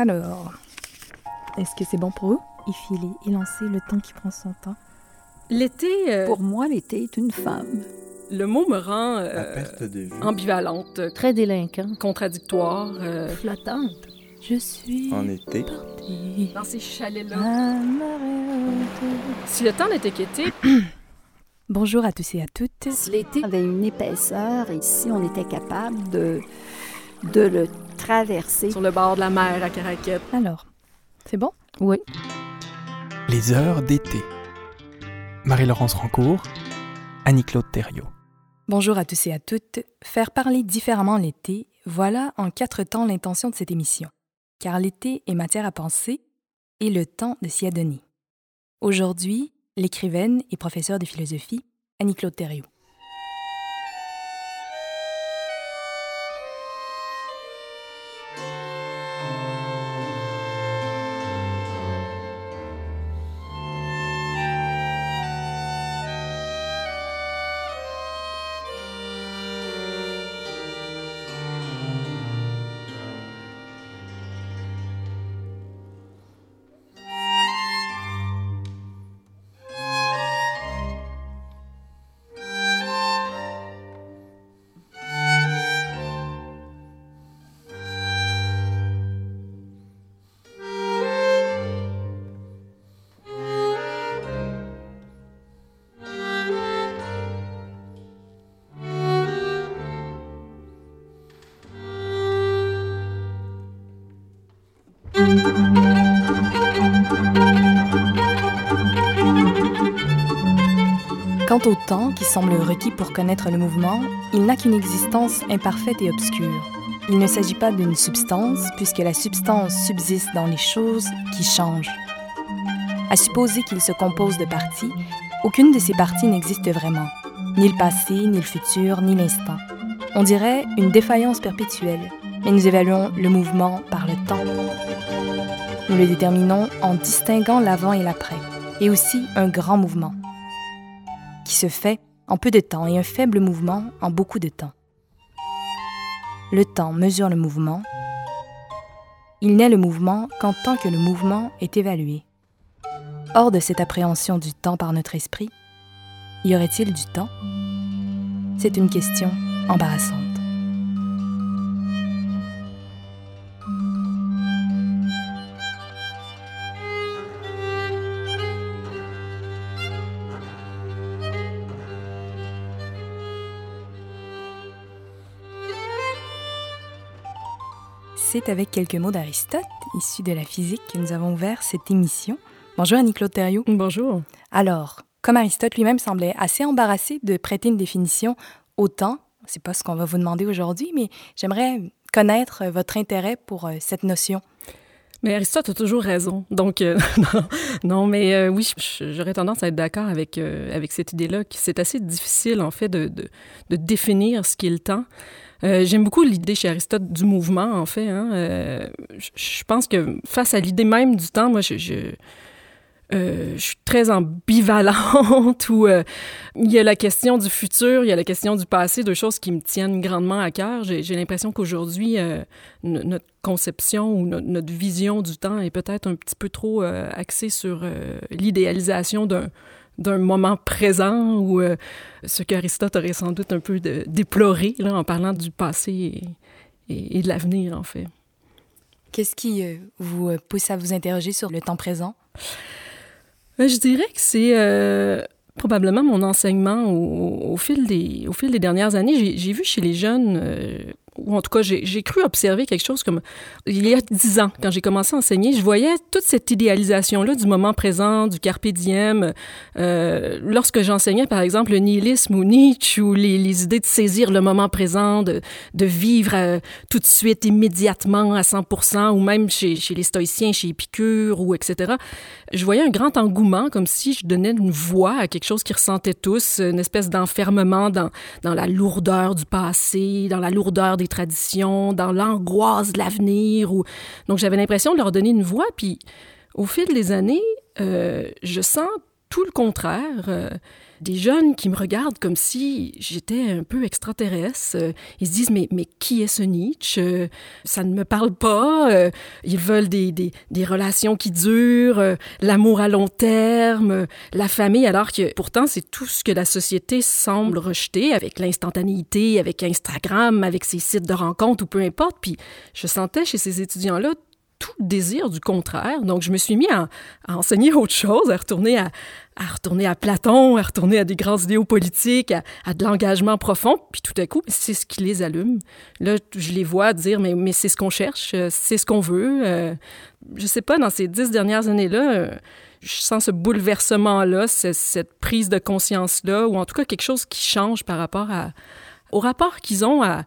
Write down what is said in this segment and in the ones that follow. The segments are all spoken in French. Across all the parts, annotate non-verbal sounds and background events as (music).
Alors, est-ce que c'est bon pour vous? Y filer, y lancer le temps qui prend son temps. L'été, euh, Pour moi, l'été est une femme. le mot me rend À euh, perte de vue. ambivalente, Très délinquant. contradictoire. euh, Flottante. Je suis En été. dans ces chalets-là. Si le temps n'était qu'été, Bonjour à tous et à toutes. Si l'été avait une épaisseur et si on était capable de, de le traverser, sur le bord de la mer à Caraquette, Alors, c'est bon? Oui. Les heures d'été. Marie-Laurence Rancourt, Annie-Claude Thériault. Bonjour à tous et à toutes. Faire parler différemment l'été, voilà en quatre temps l'intention de cette émission. Car l'été est matière à penser et le temps de s'y adonner. Aujourd'hui, l'écrivaine et professeure de philosophie, Annie-Claude Thériault. Quant au temps qui semble requis pour connaître le mouvement, il n'a qu'une existence imparfaite et obscure. Il ne s'agit pas d'une substance, puisque la substance subsiste dans les choses qui changent. À supposer qu'il se compose de parties, aucune de ces parties n'existe vraiment, ni le passé, ni le futur, ni l'instant. On dirait une défaillance perpétuelle, mais nous évaluons le mouvement par le temps. Nous le déterminons en distinguant l'avant et l'après, et aussi un grand mouvement qui se fait en peu de temps et un faible mouvement en beaucoup de temps. Le temps mesure le mouvement. Il n'est le mouvement qu'en tant que le mouvement est évalué. Hors de cette appréhension du temps par notre esprit, y aurait-il du temps? C'est une question embarrassante. C'est avec quelques mots d'Aristote, issus de la physique, que nous avons ouvert cette émission. Bonjour Annie-Claude Thériault. bonjour. Alors, comme Aristote lui-même semblait assez embarrassé de prêter une définition au temps, c'est pas ce qu'on va vous demander aujourd'hui, mais j'aimerais connaître votre intérêt pour euh, cette notion. Mais Aristote a toujours raison. Donc, euh, (laughs) non, mais euh, oui, j'aurais tendance à être d'accord avec, euh, avec cette idée-là, que c'est assez difficile, en fait, de, de, définir ce qu'est le temps. J'aime beaucoup l'idée chez Aristote du mouvement, en fait. Hein. Je- pense que face à l'idée même du temps, moi, je, euh, je suis très ambivalente où euh, il y a la question du futur, il y a la question du passé, deux choses qui me tiennent grandement à cœur. J'ai l'impression qu'aujourd'hui, euh, no- notre conception ou no- notre vision du temps est peut-être un petit peu trop euh, axée sur l'idéalisation d'un moment présent ou ce qu'Aristote aurait sans doute un peu déploré en parlant du passé et, de l'avenir, en fait. Qu'est-ce qui vous pousse à vous interroger sur le temps présent? Ben, je dirais que c'est euh, probablement mon enseignement au, fil, des, dernières années. J'ai- J'ai vu chez les jeunes, euh, ou en tout cas, j'ai cru observer quelque chose comme il y a dix ans, quand j'ai commencé à enseigner, je voyais toute cette idéalisation-là du moment présent, du carpe diem. Euh, lorsque j'enseignais, par exemple, le nihilisme ou Nietzsche, ou les, idées de saisir le moment présent, de, vivre euh, tout de suite, immédiatement, à 100 ou même chez, chez les stoïciens, chez Épicure, ou etc., je voyais un grand engouement, comme si je donnais une voix à quelque chose qu'ils ressentaient tous, une espèce d'enfermement dans, dans la lourdeur du passé, dans la lourdeur des traditions, dans l'angoisse de l'avenir. Ou... Donc, j'avais l'impression de leur donner une voix, puis au fil des années, euh, je sens tout le contraire. Euh, des jeunes qui me regardent comme si j'étais un peu extraterrestre. Euh, ils se disent, mais, mais qui est ce Nietzsche? Euh, ça ne me parle pas. Ils veulent des, des, des relations qui durent, l'amour à long terme, la famille, alors que pourtant, c'est tout ce que la société semble rejeter avec l'instantanéité, avec Instagram, avec ses sites de rencontres ou peu importe. Puis je sentais chez ces étudiants-là tout désir du contraire. Donc, je me suis mis à, enseigner autre chose, à retourner à, à, retourner à Platon, à retourner à des grands idéaux politiques, à, de l'engagement profond. Puis tout à coup, c'est ce qui les allume. Là, je les vois dire, mais, mais c'est ce qu'on cherche, euh, c'est ce qu'on veut. Euh, je sais pas, dans ces dix dernières années-là, euh, je sens ce bouleversement-là, cette prise de conscience-là, ou en tout cas quelque chose qui change par rapport à, au rapport qu'ils ont à,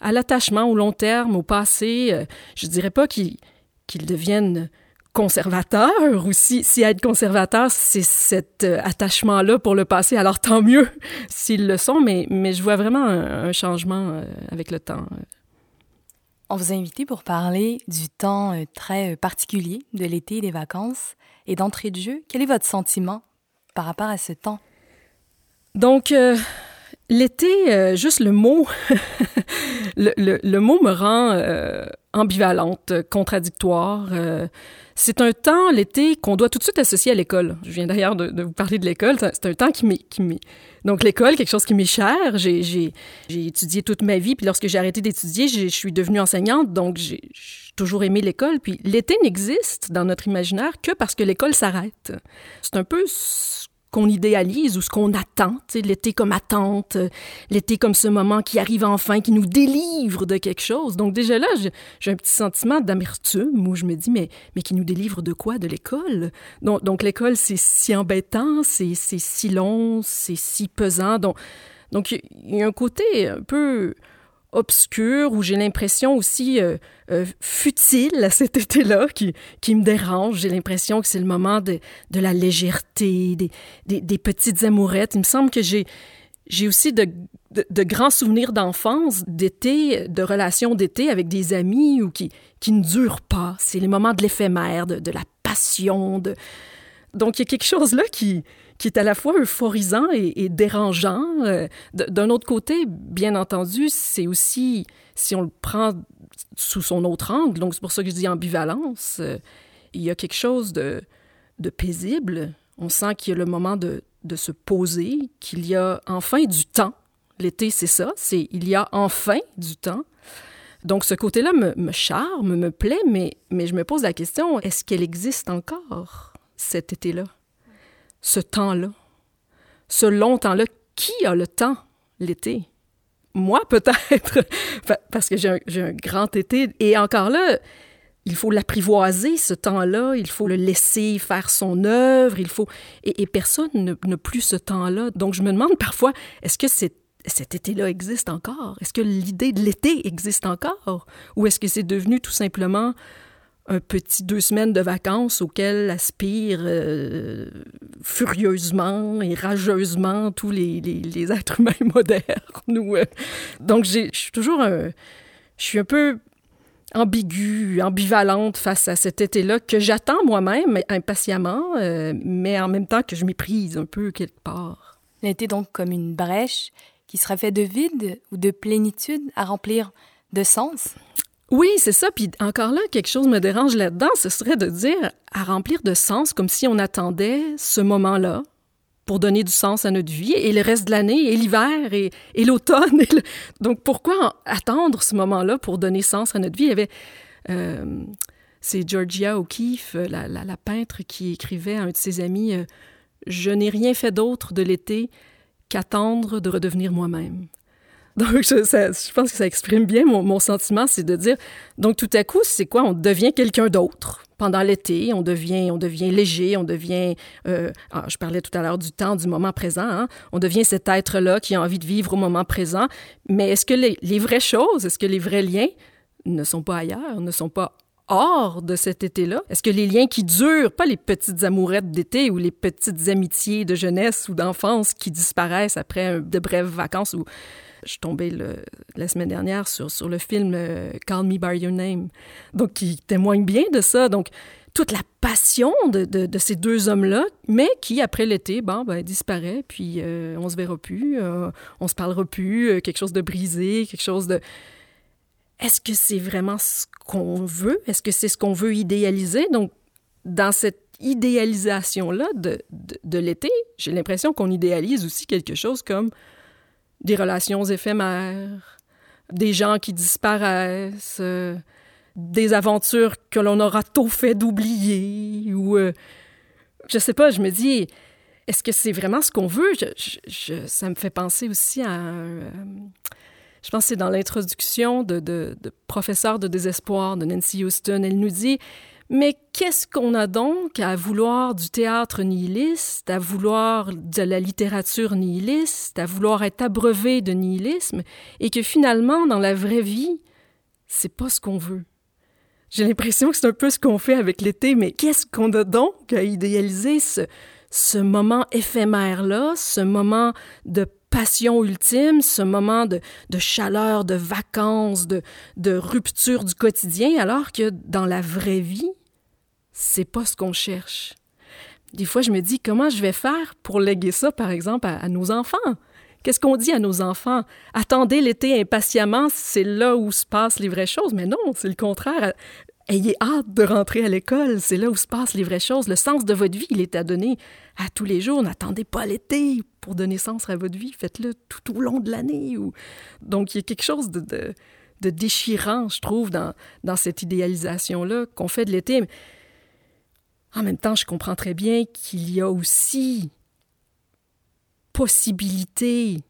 à l'attachement au long terme, au passé. Je dirais pas qu'ils qu'ils deviennent conservateurs ou si, si être conservateur, c'est cet euh, attachement-là pour le passé, alors tant mieux (laughs) s'ils le sont, mais, mais je vois vraiment un, changement euh, avec le temps. On vous a invité pour parler du temps euh, très particulier de l'été et des vacances. Et d'entrée de jeu, quel est votre sentiment par rapport à ce temps? Donc, l'été, juste le mot, (laughs) le, le, mot me rend ambivalente, contradictoire. Euh, c'est un temps, l'été, qu'on doit tout de suite associer à l'école. Je viens d'ailleurs de, vous parler de l'école. C'est un temps qui m'est... Donc l'école, quelque chose qui m'est cher. J'ai étudié toute ma vie, puis lorsque j'ai arrêté d'étudier, je suis devenue enseignante, donc j'ai toujours aimé l'école. Puis l'été n'existe dans notre imaginaire que parce que l'école s'arrête. C'est un peu qu'on idéalise ou ce qu'on attend, l'été comme attente, l'été comme ce moment qui arrive enfin, qui nous délivre de quelque chose. Donc déjà là, j'ai un petit sentiment d'amertume où je me dis, mais, mais qui nous délivre de quoi? De l'école? Donc, donc l'école, c'est si embêtant, c'est si long, c'est si pesant. Donc, donc il y a un côté un peu obscur où j'ai l'impression aussi euh, euh, futile à cet été-là qui, qui me dérange. J'ai l'impression que c'est le moment de, de la légèreté, des, des, petites amourettes. Il me semble que j'ai, j'ai aussi de, de, grands souvenirs d'enfance, d'été, de relations d'été avec des amis ou qui, qui ne durent pas. C'est les moments de l'éphémère, de, de la passion. De... Donc il y a quelque chose là qui, qui est à la fois euphorisant et, dérangeant. Euh, d'un autre côté, bien entendu, c'est aussi, si on le prend sous son autre angle, donc c'est pour ça que je dis ambivalence, euh, il y a quelque chose de, de paisible. On sent qu'il y a le moment de, de se poser, qu'il y a enfin du temps. L'été, c'est ça, c'est il y a enfin du temps. Donc ce côté-là me, me, charme, me plaît, mais, mais je me pose la question, est-ce qu'elle existe encore, cet été-là? Ce temps-là, ce long temps-là. Qui a le temps l'été? Moi, (laughs) peut-être, parce que j'ai un, grand été. Et encore là, il faut l'apprivoiser, ce temps-là, il faut le laisser faire son œuvre, il faut... Et, personne n'a plus ce temps-là. Donc, je me demande parfois, est-ce que cet été-là existe encore? Est-ce que l'idée de l'été existe encore? Ou est-ce que c'est devenu tout simplement un petit deux semaines de vacances auxquelles aspirent euh, furieusement et rageusement tous les, les, (laughs) êtres humains modernes. Euh. donc, je suis toujours un, je suis un peu ambiguë, ambivalente face à cet été-là que j'attends moi-même impatiemment, euh, mais en même temps que je méprise un peu quelque part. L'été donc comme une brèche qui serait faite de vide ou de plénitude à remplir de sens? Oui, c'est ça. Puis encore là, quelque chose me dérange là-dedans, ce serait de dire à remplir de sens comme si on attendait ce moment-là pour donner du sens à notre vie et le reste de l'année et l'hiver et, l'automne. Donc pourquoi attendre ce moment-là pour donner sens à notre vie? Euh, c'est Georgia O'Keeffe, la, la, peintre, qui écrivait à un de ses amis euh, Je n'ai rien fait d'autre de l'été qu'attendre de redevenir moi-même. Donc, je, je, pense que ça exprime bien mon, mon sentiment, c'est de dire, donc tout à coup, c'est quoi? On devient quelqu'un d'autre. Pendant l'été, on devient, on devient léger, on devient, euh, ah, je parlais tout à l'heure du temps, du moment présent, hein? on devient cet être-là qui a envie de vivre au moment présent. Mais est-ce que les, les vraies choses, est-ce que les vrais liens ne sont pas ailleurs, ne sont pas hors de cet été-là? Est-ce que les liens qui durent, pas les petites amourettes d'été ou les petites amitiés de jeunesse ou d'enfance qui disparaissent après de brèves vacances ou je suis tombée la semaine dernière sur, sur le film euh, Call Me By Your Name, donc qui témoigne bien de ça. Donc, toute la passion de, de, ces deux hommes-là, mais qui, après l'été, bon, ben, disparaît, puis euh, on se verra plus, euh, on se parlera plus, euh, quelque chose de brisé, quelque chose de... Est-ce que c'est vraiment ce qu'on veut? Est-ce que c'est ce qu'on veut idéaliser? Donc, dans cette idéalisation-là de, de, de l'été, j'ai l'impression qu'on idéalise aussi quelque chose comme des relations éphémères, des gens qui disparaissent, des aventures que l'on aura tôt fait d'oublier ou euh, je sais pas, je me dis est-ce que c'est vraiment ce qu'on veut? Ça me fait penser aussi à euh, je pense que c'est dans l'introduction de, de, de, Professeur de désespoir de Nancy Houston. Elle nous dit Mais qu'est-ce qu'on a donc à vouloir du théâtre nihiliste, à vouloir de la littérature nihiliste, à vouloir être abreuvé de nihilisme, et que finalement, dans la vraie vie, c'est pas ce qu'on veut? J'ai l'impression que c'est un peu ce qu'on fait avec l'été, mais qu'est-ce qu'on a donc à idéaliser ce, moment éphémère-là, ce moment de passion ultime, ce moment de, chaleur, de vacances, de rupture du quotidien, alors que dans la vraie vie, c'est pas ce qu'on cherche. Des fois, je me dis comment je vais faire pour léguer ça, par exemple, à nos enfants? Qu'est-ce qu'on dit à nos enfants? Attendez l'été impatiemment, c'est là où se passent les vraies choses. Mais non, c'est le contraire. Ayez hâte de rentrer à l'école, c'est là où se passent les vraies choses. Le sens de votre vie, il est à donner à tous les jours. N'attendez pas l'été pour donner sens à votre vie, faites-le tout au long de l'année. Donc, il y a quelque chose de, déchirant, je trouve, dans, dans cette idéalisation-là qu'on fait de l'été. En même temps, je comprends très bien qu'il y a aussi possibilité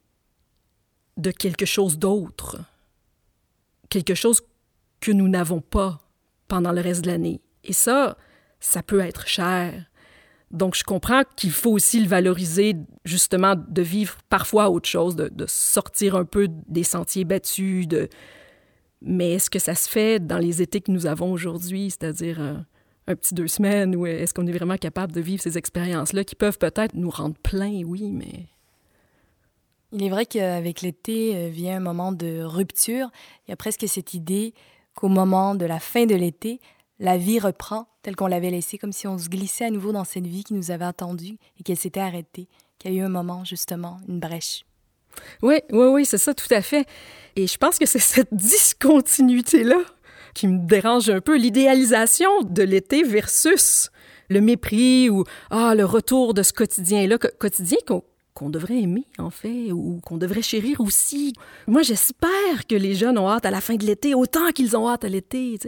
de quelque chose d'autre, quelque chose que nous n'avons pas pendant le reste de l'année. Et ça, ça peut être cher. Donc, je comprends qu'il faut aussi le valoriser, justement, de vivre parfois autre chose, de, sortir un peu des sentiers battus. De... Mais est-ce que ça se fait dans les étés que nous avons aujourd'hui, c'est-à-dire un, petit deux semaines, ou est-ce qu'on est vraiment capable de vivre ces expériences-là qui peuvent peut-être nous rendre pleins, oui, mais il est vrai qu'avec l'été euh, vient un moment de rupture. Il y a presque cette idée qu'au moment de la fin de l'été, la vie reprend telle qu'on l'avait laissée, comme si on se glissait à nouveau dans cette vie qui nous avait attendu et qu'elle s'était arrêtée, qu'il y a eu un moment, justement, une brèche. Oui, oui, oui, c'est ça, tout à fait. Et je pense que c'est cette discontinuité-là qui me dérange un peu, l'idéalisation de l'été versus le mépris ou ah, le retour de ce quotidien-là, quotidien qu'on devrait aimer, en fait, ou qu'on devrait chérir aussi. Moi, j'espère que les jeunes ont hâte à la fin de l'été, autant qu'ils ont hâte à l'été.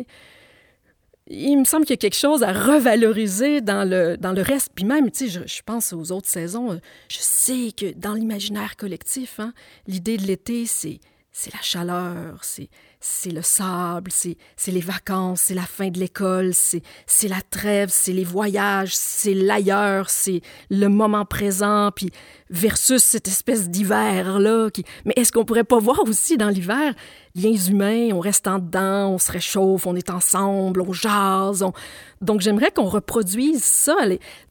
Il me semble qu'il y a quelque chose à revaloriser dans le, dans le reste. Puis même, tu sais, je, je, pense aux autres saisons. Je sais que dans l'imaginaire collectif, hein, l'idée de l'été, c'est, c'est la chaleur, c'est, c'est le sable, c'est, les vacances, c'est la fin de l'école, c'est, c'est la trêve, c'est les voyages, c'est l'ailleurs, c'est le moment présent, puis versus cette espèce d'hiver-là. Mais est-ce qu'on pourrait pas voir aussi dans l'hiver liens humains, on reste en dedans, on se réchauffe, on est ensemble, on jase. Donc j'aimerais qu'on reproduise ça.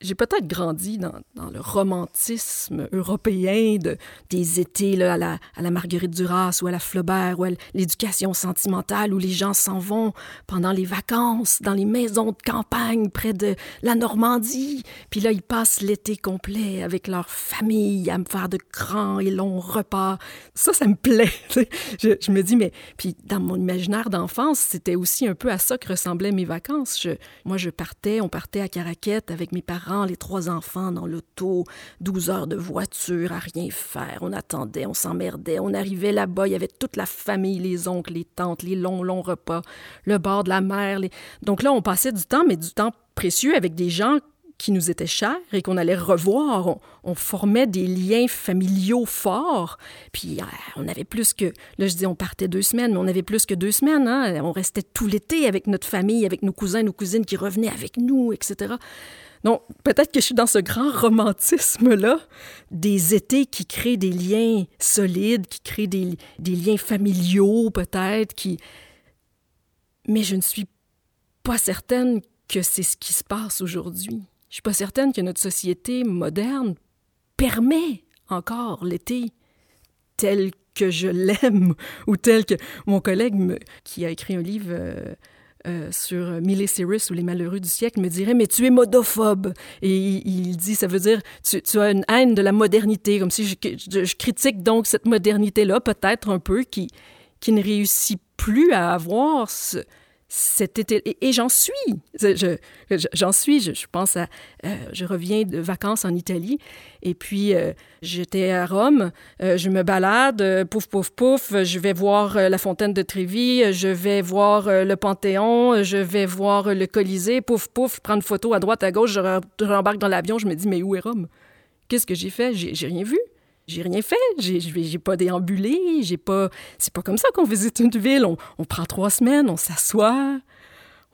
J'ai peut-être grandi dans, le romantisme européen de, des étés à, la, à la Marguerite Duras ou à la Flaubert ou à l'éducation sentimentale où les gens s'en vont pendant les vacances dans les maisons de campagne près de la Normandie. Puis là, ils passent l'été complet avec leur famille à me faire de grands et longs repas. Ça, ça me plaît. (laughs) je, me dis, mais puis dans mon imaginaire d'enfance, c'était aussi un peu à ça que ressemblaient mes vacances. Moi, je partais, on partait à Caraquette avec mes parents, les trois enfants dans l'auto, 12 heures de voiture à rien faire. On attendait, on s'emmerdait. On arrivait là-bas, il y avait toute la famille, les oncles, les tantes, les longs, longs repas, le bord de la mer. Donc là, on passait du temps, mais du temps précieux avec des gens qui nous étaient chers et qu'on allait revoir. On, formait des liens familiaux forts. Puis euh, on avait plus que, là je dis on partait deux semaines, mais on avait plus que deux semaines. Hein? On restait tout l'été avec notre famille, avec nos cousins, nos cousines qui revenaient avec nous, etc. Donc peut-être que je suis dans ce grand romantisme-là des étés qui créent des liens solides, qui créent des, des liens familiaux peut-être, qui... Mais je ne suis pas certaine que c'est ce qui se passe aujourd'hui. Je suis pas certaine que notre société moderne permet encore l'été tel que je l'aime (laughs) ou tel que mon collègue qui a écrit un livre euh, euh, sur Miley Cyrus ou Les Malheureux du siècle me dirait Mais tu es modophobe. Et il, dit Ça veut dire tu, tu, as une haine de la modernité, comme si je, critique donc cette modernité-là, peut-être un peu, qui, qui ne réussit plus à avoir ce, été. Et, j'en suis. J'en suis. Je, pense à. Euh, je reviens de vacances en Italie. Et puis, euh, j'étais à Rome. Euh, je me balade. pouf, pouf, pouf. Je vais voir la fontaine de Trévi. Je vais voir le Panthéon. Je vais voir le Colisée. Pouf, pouf. Je prends une photo à droite, à gauche. Je rembarque dans l'avion. Je me dis, mais où est Rome? Qu'est-ce que j'ai fait? J'ai rien vu. J'ai rien fait, j'ai, j'ai pas déambulé, j'ai pas. C'est pas comme ça qu'on visite une ville. On, prend trois semaines, on s'assoit,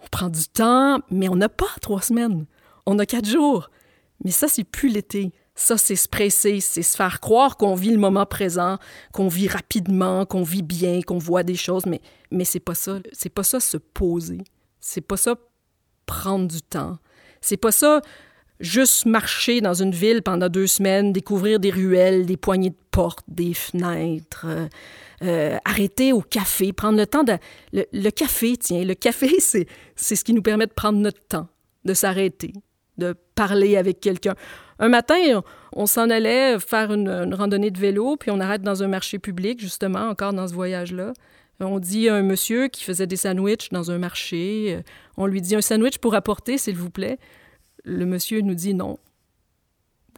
on prend du temps, mais on n'a pas trois semaines. On a quatre jours. Mais ça, c'est plus l'été. Ça, c'est se presser, c'est se faire croire qu'on vit le moment présent, qu'on vit rapidement, qu'on vit bien, qu'on voit des choses, mais, mais c'est pas ça. C'est pas ça se poser. C'est pas ça prendre du temps. C'est pas ça juste marcher dans une ville pendant deux semaines, découvrir des ruelles, des poignées de portes, des fenêtres, euh, euh, arrêter au café, prendre le temps de... Le, café, tiens, le café, (laughs) c'est, ce qui nous permet de prendre notre temps, de s'arrêter, de parler avec quelqu'un. Un matin, on, s'en allait faire une, une, randonnée de vélo, puis on arrête dans un marché public, justement, encore dans ce voyage-là. On dit à un monsieur qui faisait des sandwichs dans un marché, euh, on lui dit un sandwich pour apporter, s'il vous plaît le monsieur nous dit non.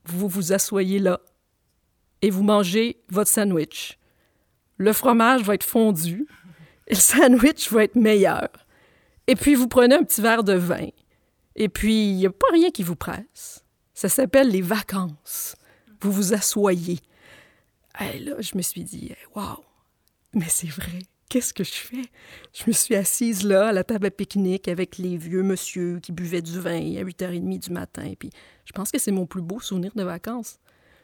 Vous vous asseyez là et vous mangez votre sandwich. Le fromage va être fondu et le sandwich va être meilleur. Et puis vous prenez un petit verre de vin. Et puis il n'y a pas rien qui vous presse. Ça s'appelle les vacances. Vous vous asseyez. Et là, je me suis dit, waouh, mais c'est vrai qu'est-ce que je fais? Je me suis assise là, à la table à pique-nique, avec les vieux monsieur qui buvaient du vin à 8h30 du matin. Puis je pense que c'est mon plus beau souvenir de vacances.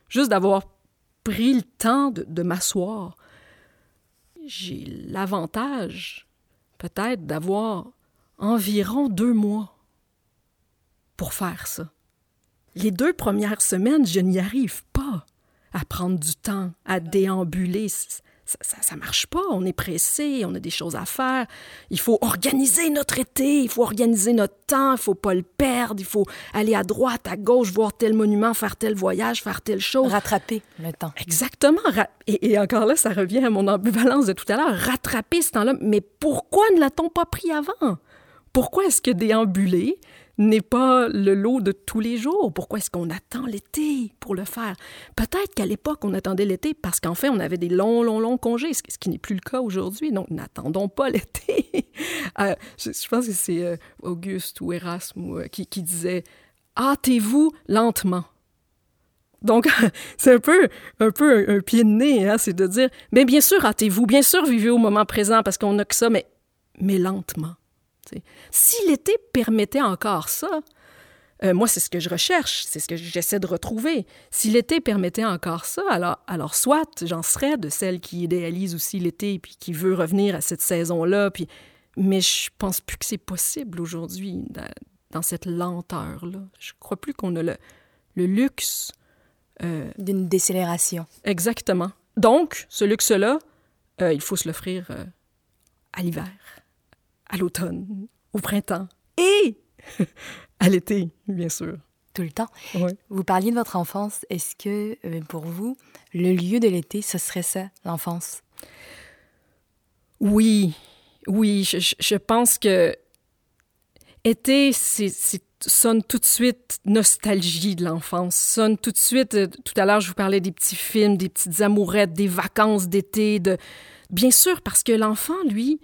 Juste d'avoir pris le temps de, m'asseoir. J'ai l'avantage, peut-être, d'avoir environ deux mois pour faire ça. Les deux premières semaines, je n'y arrive pas à prendre du temps, à déambuler ça, ça, marche pas. On est pressé, on a des choses à faire. Il faut organiser notre été, il faut organiser notre temps, il faut pas le perdre, il faut aller à droite, à gauche, voir tel monument, faire tel voyage, faire telle chose. Rattraper le temps. Exactement. Et, et encore là, ça revient à mon ambivalence de tout à l'heure. Rattraper ce temps-là. Mais pourquoi ne l'a-t-on pas pris avant? Pourquoi est-ce que déambuler, n'est pas le lot de tous les jours. Pourquoi est-ce qu'on attend l'été pour le faire? Peut-être qu'à l'époque, on attendait l'été parce qu'en fait, on avait des longs, longs, longs congés, ce qui n'est plus le cas aujourd'hui. Donc, n'attendons pas (laughs) l'été. Euh, je, pense que c'est euh, Auguste ou Erasme euh, qui, disait Hâtez-vous lentement. Donc, (laughs) c'est un peu, un peu un, pied de nez, hein, c'est de dire, mais bien sûr, hâtez-vous, bien sûr, vivez au moment présent parce qu'on n'a que ça, mais, mais lentement. Si l'été permettait encore ça, euh, moi, c'est ce que je recherche, c'est ce que j'essaie de retrouver. Si l'été permettait encore ça, alors, alors soit j'en serais de celle qui idéalise aussi l'été puis qui veut revenir à cette saison-là, puis... mais je pense plus que c'est possible aujourd'hui dans, cette lenteur-là. Je crois plus qu'on a le, le luxe. Euh, D'une décélération. Exactement. Donc, ce luxe-là, euh, il faut se l'offrir à l'hiver à l'automne, au printemps et (laughs) à l'été, bien sûr. Tout le temps. Vous parliez de votre enfance. Est-ce que euh, pour vous, le lieu de l'été, ce serait ça, l'enfance? Oui, oui, je, pense que été, c'est sonne tout de suite nostalgie de l'enfance, sonne tout de suite. Euh, tout à l'heure, je vous parlais des petits films, des petites amourettes, des vacances d'été, de bien sûr parce que l'enfant, lui,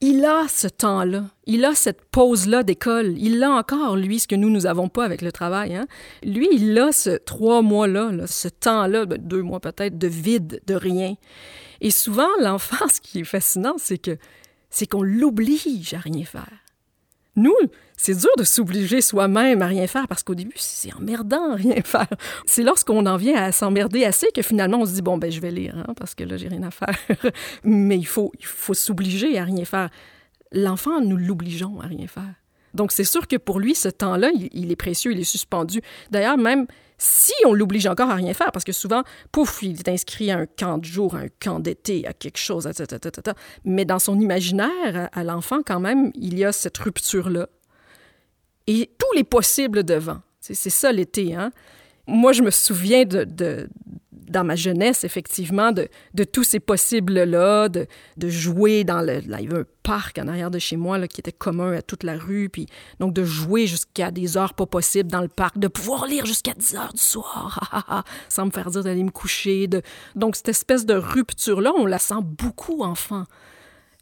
il a ce temps-là, il a cette pause-là d'école, il a encore, lui, ce que nous, nous n'avons pas avec le travail. Hein? Lui, il a ce trois mois-là, ce temps-là, ben, deux mois peut-être, de vide, de rien. Et souvent, (laughs) l'enfant, ce qui est fascinant, c'est que c'est qu'on l'oblige à rien faire. Nous, c'est dur de s'obliger soi-même à rien faire parce qu'au début, c'est emmerdant (laughs) rien faire. C'est lorsqu'on en vient à s'emmerder assez que finalement on se dit bon ben je vais lire hein, parce que là j'ai rien à faire. (laughs) Mais il faut il faut s'obliger à rien faire. L'enfant, nous l'obligeons à rien faire. Donc, c'est sûr que pour lui, ce temps-là, il, est précieux, il est suspendu. D'ailleurs, même si on l'oblige encore à rien faire, parce que souvent, pouf, il est inscrit à un camp de jour, à un camp d'été, à quelque chose, etc. Mais dans son imaginaire, à l'enfant, quand même, il y a cette rupture-là. Et tous les possibles devant. C'est ça l'été, hein? Moi, je me souviens de, dans ma jeunesse, effectivement, de, tous ces possibles-là, de, jouer dans le... Il y avait un parc en arrière de chez moi qui était commun à toute la rue, puis donc de jouer jusqu'à des heures pas possibles dans le parc, de pouvoir lire jusqu'à 10 heures du soir, (laughs) sans me faire dire d'aller me coucher. De... Donc cette espèce de rupture-là, on la sent beaucoup enfant.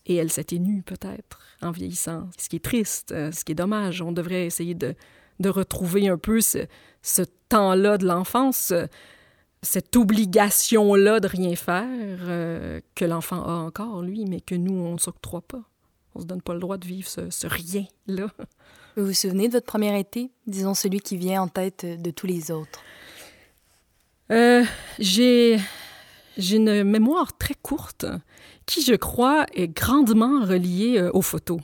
Et elle s'atténue peut-être en vieillissant, ce qui est triste, euh, ce qui est dommage. On devrait essayer de, de retrouver un peu ce, ce temps-là de l'enfance cette obligation-là de rien faire euh, que l'enfant a encore, lui, mais que nous, on ne s'octroie pas. On ne se donne pas le droit de vivre ce, rien-là. Vous vous souvenez de votre premier été, disons celui qui vient en tête de tous les autres? Euh, j'ai, j'ai une mémoire très courte qui, je crois, est grandement reliée euh, aux photos.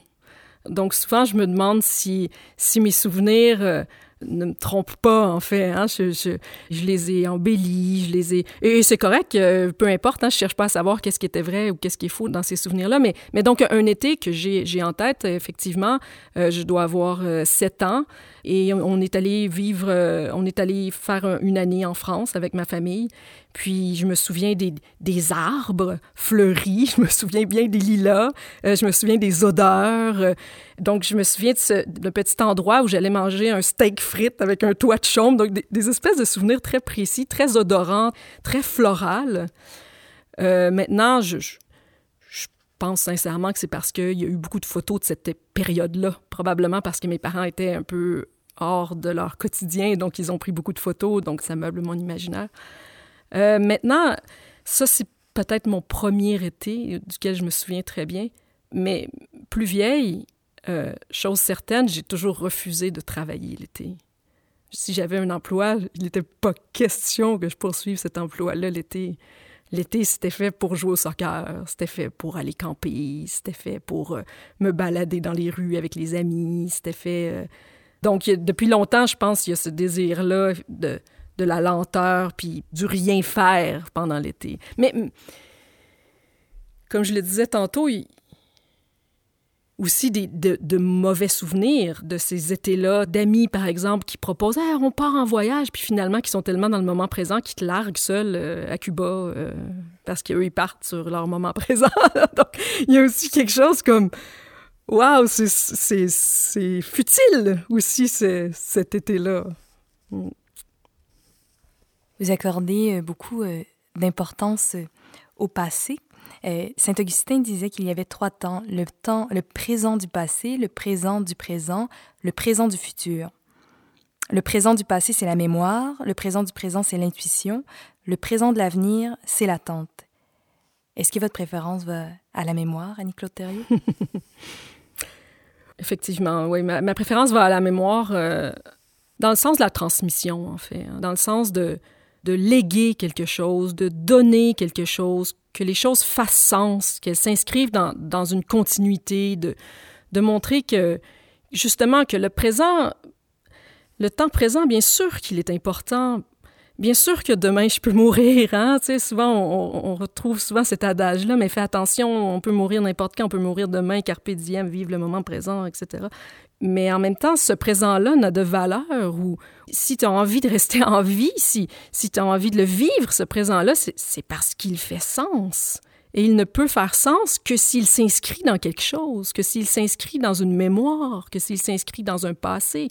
Donc souvent, je me demande si, si mes souvenirs ne me trompe pas, en fait. Hein. Je, je, je, les ai embellis, je les ai... Et c'est correct, euh, peu importe, hein, je cherche pas à savoir qu'est-ce qui était vrai ou qu'est-ce qui est faux dans ces souvenirs-là, mais, mais donc un été que j'ai en tête, effectivement, euh, je dois avoir euh, sept ans, et on est allé vivre, euh, on est allé faire une année en France avec ma famille. Puis je me souviens des, des arbres fleuris, je me souviens bien des lilas, euh, je me souviens des odeurs. Euh, donc je me souviens de ce petit endroit où j'allais manger un steak frites avec un toit de chaume. Donc des, espèces de souvenirs très précis, très odorants, très florales. maintenant, je, je pense sincèrement que c'est parce qu'il y a eu beaucoup de photos de cette période-là. Probablement parce que mes parents étaient un peu hors de leur quotidien, donc ils ont pris beaucoup de photos, donc ça meuble mon imaginaire. Euh, maintenant, ça, c'est peut-être mon premier été, duquel je me souviens très bien, mais plus vieille, euh, chose certaine, j'ai toujours refusé de travailler l'été. Si j'avais un emploi, il n'était pas question que je poursuive cet emploi-là l'été. L'été, c'était fait pour jouer au soccer, c'était fait pour aller camper, c'était fait pour euh, me balader dans les rues avec les amis, c'était fait... Donc, depuis longtemps, je pense qu'il y a ce désir-là de, de la lenteur, puis du rien faire pendant l'été. Mais, comme je le disais tantôt, aussi des, de, mauvais souvenirs de ces étés-là, d'amis, par exemple, qui proposent on part en voyage », puis finalement, qui sont tellement dans le moment présent qu'ils te larguent seuls euh, à Cuba euh, parce qu'eux, ils partent sur leur moment (laughs) présent. Donc, il y a aussi quelque chose comme « Waouh, c'est futile aussi, cet été-là. Vous accordez euh, beaucoup d'importance au passé euh, Saint Augustin disait qu'il y avait trois temps le temps, le présent du passé, le présent du présent, le présent du futur. Le présent du passé, c'est la mémoire, le présent du présent, c'est l'intuition, le présent de l'avenir, c'est l'attente. Est-ce que votre préférence va à la mémoire, Annie-Claude Thériault? (laughs) Effectivement, oui. Ma, préférence va à la mémoire euh, dans le sens de la transmission, en fait, hein, dans le sens de, de léguer quelque chose, de donner quelque chose, que les choses fassent sens, qu'elles s'inscrivent dans, dans, une continuité, de, de montrer que justement que le présent, le temps présent, bien sûr qu'il est important. Bien sûr que demain, je peux mourir. Hein? Tu sais, souvent, on, retrouve souvent cet adage-là, mais fais attention, on peut mourir n'importe quand, on peut mourir demain, carpe diem, vivre le moment présent, etc. Mais en même temps, ce présent-là n'a de valeur ou si tu as envie de rester en vie, si, si tu as envie de le vivre, ce présent-là, c'est parce qu'il fait sens. Et il ne peut faire sens que s'il s'inscrit dans quelque chose, que s'il s'inscrit dans une mémoire, que s'il s'inscrit dans un passé,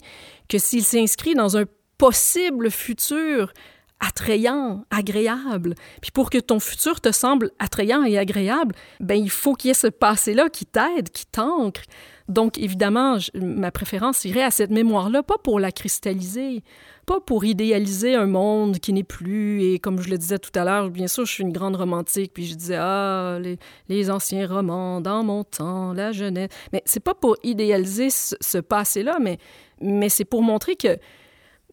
que s'il s'inscrit dans un possible futur attrayant, agréable. Puis pour que ton futur te semble attrayant et agréable, ben il faut qu'il y ait ce passé-là qui t'aide, qui t'ancre. Donc, évidemment, ma préférence irait à cette mémoire-là, pas pour la cristalliser, pas pour idéaliser un monde qui n'est plus. Et comme je le disais tout à l'heure, bien sûr, je suis une grande romantique, puis je disais, ah, les, anciens romans, dans mon temps, la jeunesse. Mais c'est pas pour idéaliser ce, passé-là, mais, mais c'est pour montrer que,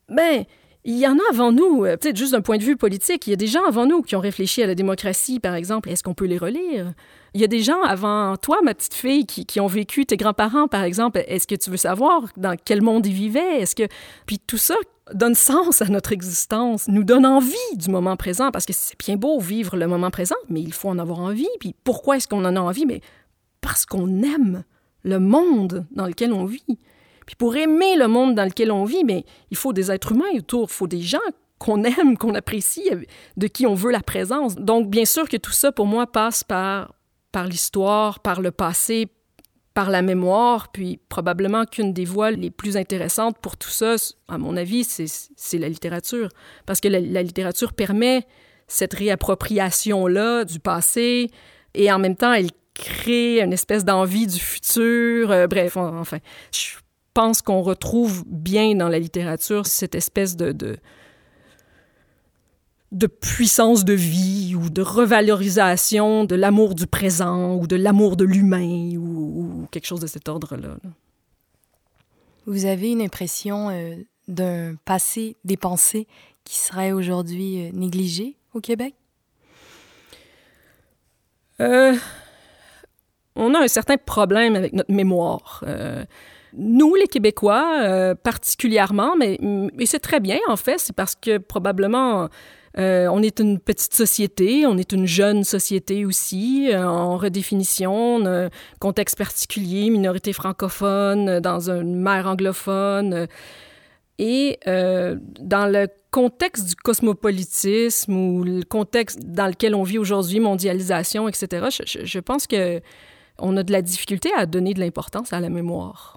ben, il y en a avant nous, euh, peut-être juste d'un point de vue politique, il y a des gens avant nous qui ont réfléchi à la démocratie, par exemple. Est-ce qu'on peut les relire? Il y a des gens avant toi, ma petite fille, qui, ont vécu, tes grands-parents, par exemple. Est-ce que tu veux savoir dans quel monde ils vivaient? Est-ce que... Puis tout ça donne sens à notre existence, nous donne envie du moment présent, parce que c'est bien beau vivre le moment présent, mais il faut en avoir envie. Puis pourquoi est-ce qu'on en a envie? Mais parce qu'on aime le monde dans lequel on vit. Puis pour aimer le monde dans lequel on vit, mais il faut des êtres humains autour, il faut des gens qu'on aime, qu'on apprécie, de qui on veut la présence. Donc bien sûr que tout ça pour moi passe par par l'histoire, par le passé, par la mémoire, puis probablement qu'une des voies les plus intéressantes pour tout ça, à mon avis, c'est la littérature. Parce que la, littérature permet cette réappropriation-là du passé, et en même temps, elle crée une espèce d'envie du futur. Euh, bref, enfin, pense qu'on retrouve bien dans la littérature cette espèce de, de, de puissance de vie ou de revalorisation de l'amour du présent ou de l'amour de l'humain ou, ou, quelque chose de cet ordre-là. Vous avez une impression euh, d'un passé dépensé qui serait aujourd'hui euh, négligé au Québec? Euh, on a un certain problème avec notre mémoire. Euh, nous, les Québécois, euh, particulièrement, mais, c'est très bien, en fait, c'est parce que probablement euh, on est une petite société, on est une jeune société aussi, euh, en redéfinition, contexte particulier, minorité francophone, dans une mer anglophone. Et dans le contexte du cosmopolitisme ou le contexte dans lequel on vit aujourd'hui, mondialisation, etc., je, je pense que on a de la difficulté à donner de l'importance à la mémoire.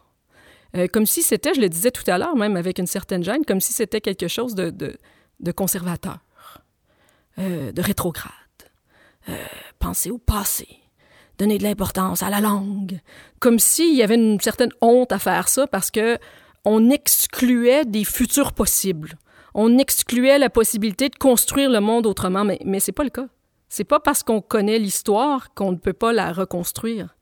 Euh, comme si c'était, je le disais tout à l'heure, même avec une certaine gêne, comme si c'était quelque chose de, conservateur, euh, de rétrograde. Euh, penser au passé, donner de l'importance à la langue, comme s'il y avait une certaine honte à faire ça parce que on excluait des futurs possibles. On excluait la possibilité de construire le monde autrement, mais, mais c'est pas le cas. C'est pas parce qu'on connaît l'histoire qu'on ne peut pas la reconstruire.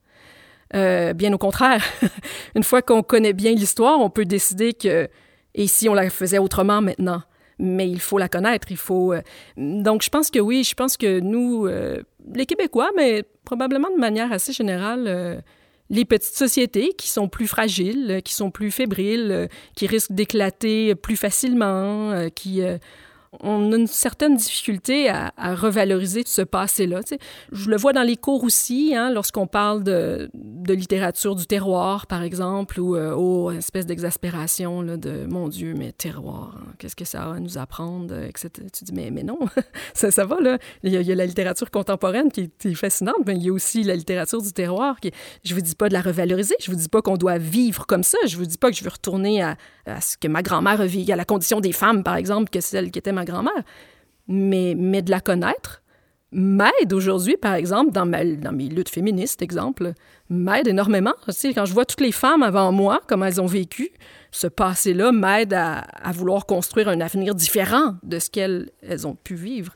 Euh, bien au contraire, (laughs) une fois qu'on connaît bien l'histoire, on peut décider que et si on la faisait autrement maintenant? Mais il faut la connaître, il faut. Euh... Donc je pense que oui, je pense que nous, euh, les Québécois, mais probablement de manière assez générale, les petites sociétés qui sont plus fragiles, qui sont plus fébriles, qui risquent d'éclater plus facilement, qui on a une certaine difficulté à, revaloriser ce passé-là. Tu. Je le vois dans les cours aussi, hein, lorsqu'on parle de, littérature du terroir, par exemple, ou euh, oh, une espèce d'exaspération de « mon Dieu, mais terroir, hein, qu'est-ce que ça a à nous apprendre? » etc. Tu dis « mais, mais non, (laughs) ça, ça va, là. Il y, a, a, la littérature contemporaine qui est, fascinante, mais il y a aussi la littérature du terroir qui Je vous dis pas de la revaloriser, je vous dis pas qu'on doit vivre comme ça, je vous dis pas que je veux retourner à, ce que ma grand-mère vit, à la condition des femmes, par exemple, que celle qui était ma grand-mère, mais, mais de la connaître m'aide aujourd'hui, par exemple, dans, mes luttes féministes, exemple, m'aide énormément. Tu quand je vois toutes les femmes avant moi, comment elles ont vécu, ce passé-là m'aide à, vouloir construire un avenir différent de ce qu'elles elles ont pu vivre.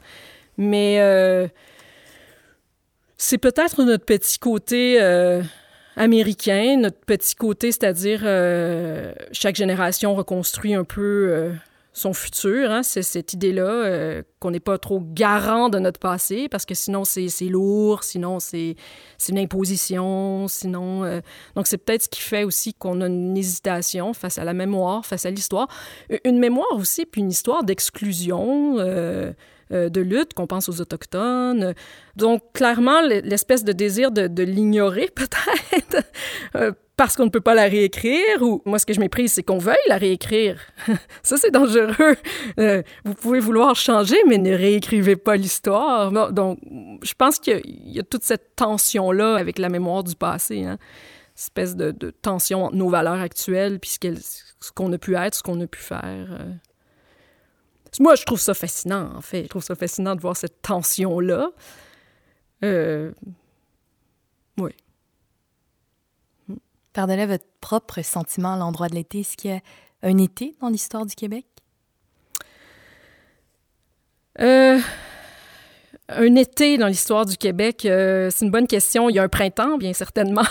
Mais euh, c'est peut-être notre petit côté euh, américain, notre petit côté, c'est-à-dire euh, chaque génération reconstruit un peu son futur. Hein, c'est cette idée-là euh, qu'on n'est pas trop garant de notre passé parce que sinon c'est lourd, sinon c'est une imposition, sinon... Euh, donc c'est peut-être ce qui fait aussi qu'on a une hésitation face à la mémoire, face à l'histoire. Une mémoire aussi, puis une histoire d'exclusion. Euh, de lutte, qu'on pense aux Autochtones. Donc, clairement, l'espèce de désir de, de l'ignorer, (laughs) peut-être, parce qu'on ne peut pas la réécrire, ou moi, ce que je méprise, c'est qu'on veuille la réécrire. (laughs) Ça, c'est dangereux. Euh, vous pouvez vouloir changer, mais ne réécrivez pas l'histoire. Donc, je pense qu'il y, a toute cette tension-là avec la mémoire du passé, hein? espèce de, de, tension entre nos valeurs actuelles, puis ce qu'on a pu être, ce qu'on a pu faire. Euh. Moi, je trouve ça fascinant, en fait. Je trouve ça fascinant de voir cette tension-là. Euh... Oui. Par-delà votre propre sentiment à l'endroit de l'été, est-ce qu'il y a un été dans l'histoire du Québec? Euh, Un été dans l'histoire du Québec, euh, c'est une bonne question. Il y a un printemps, bien certainement.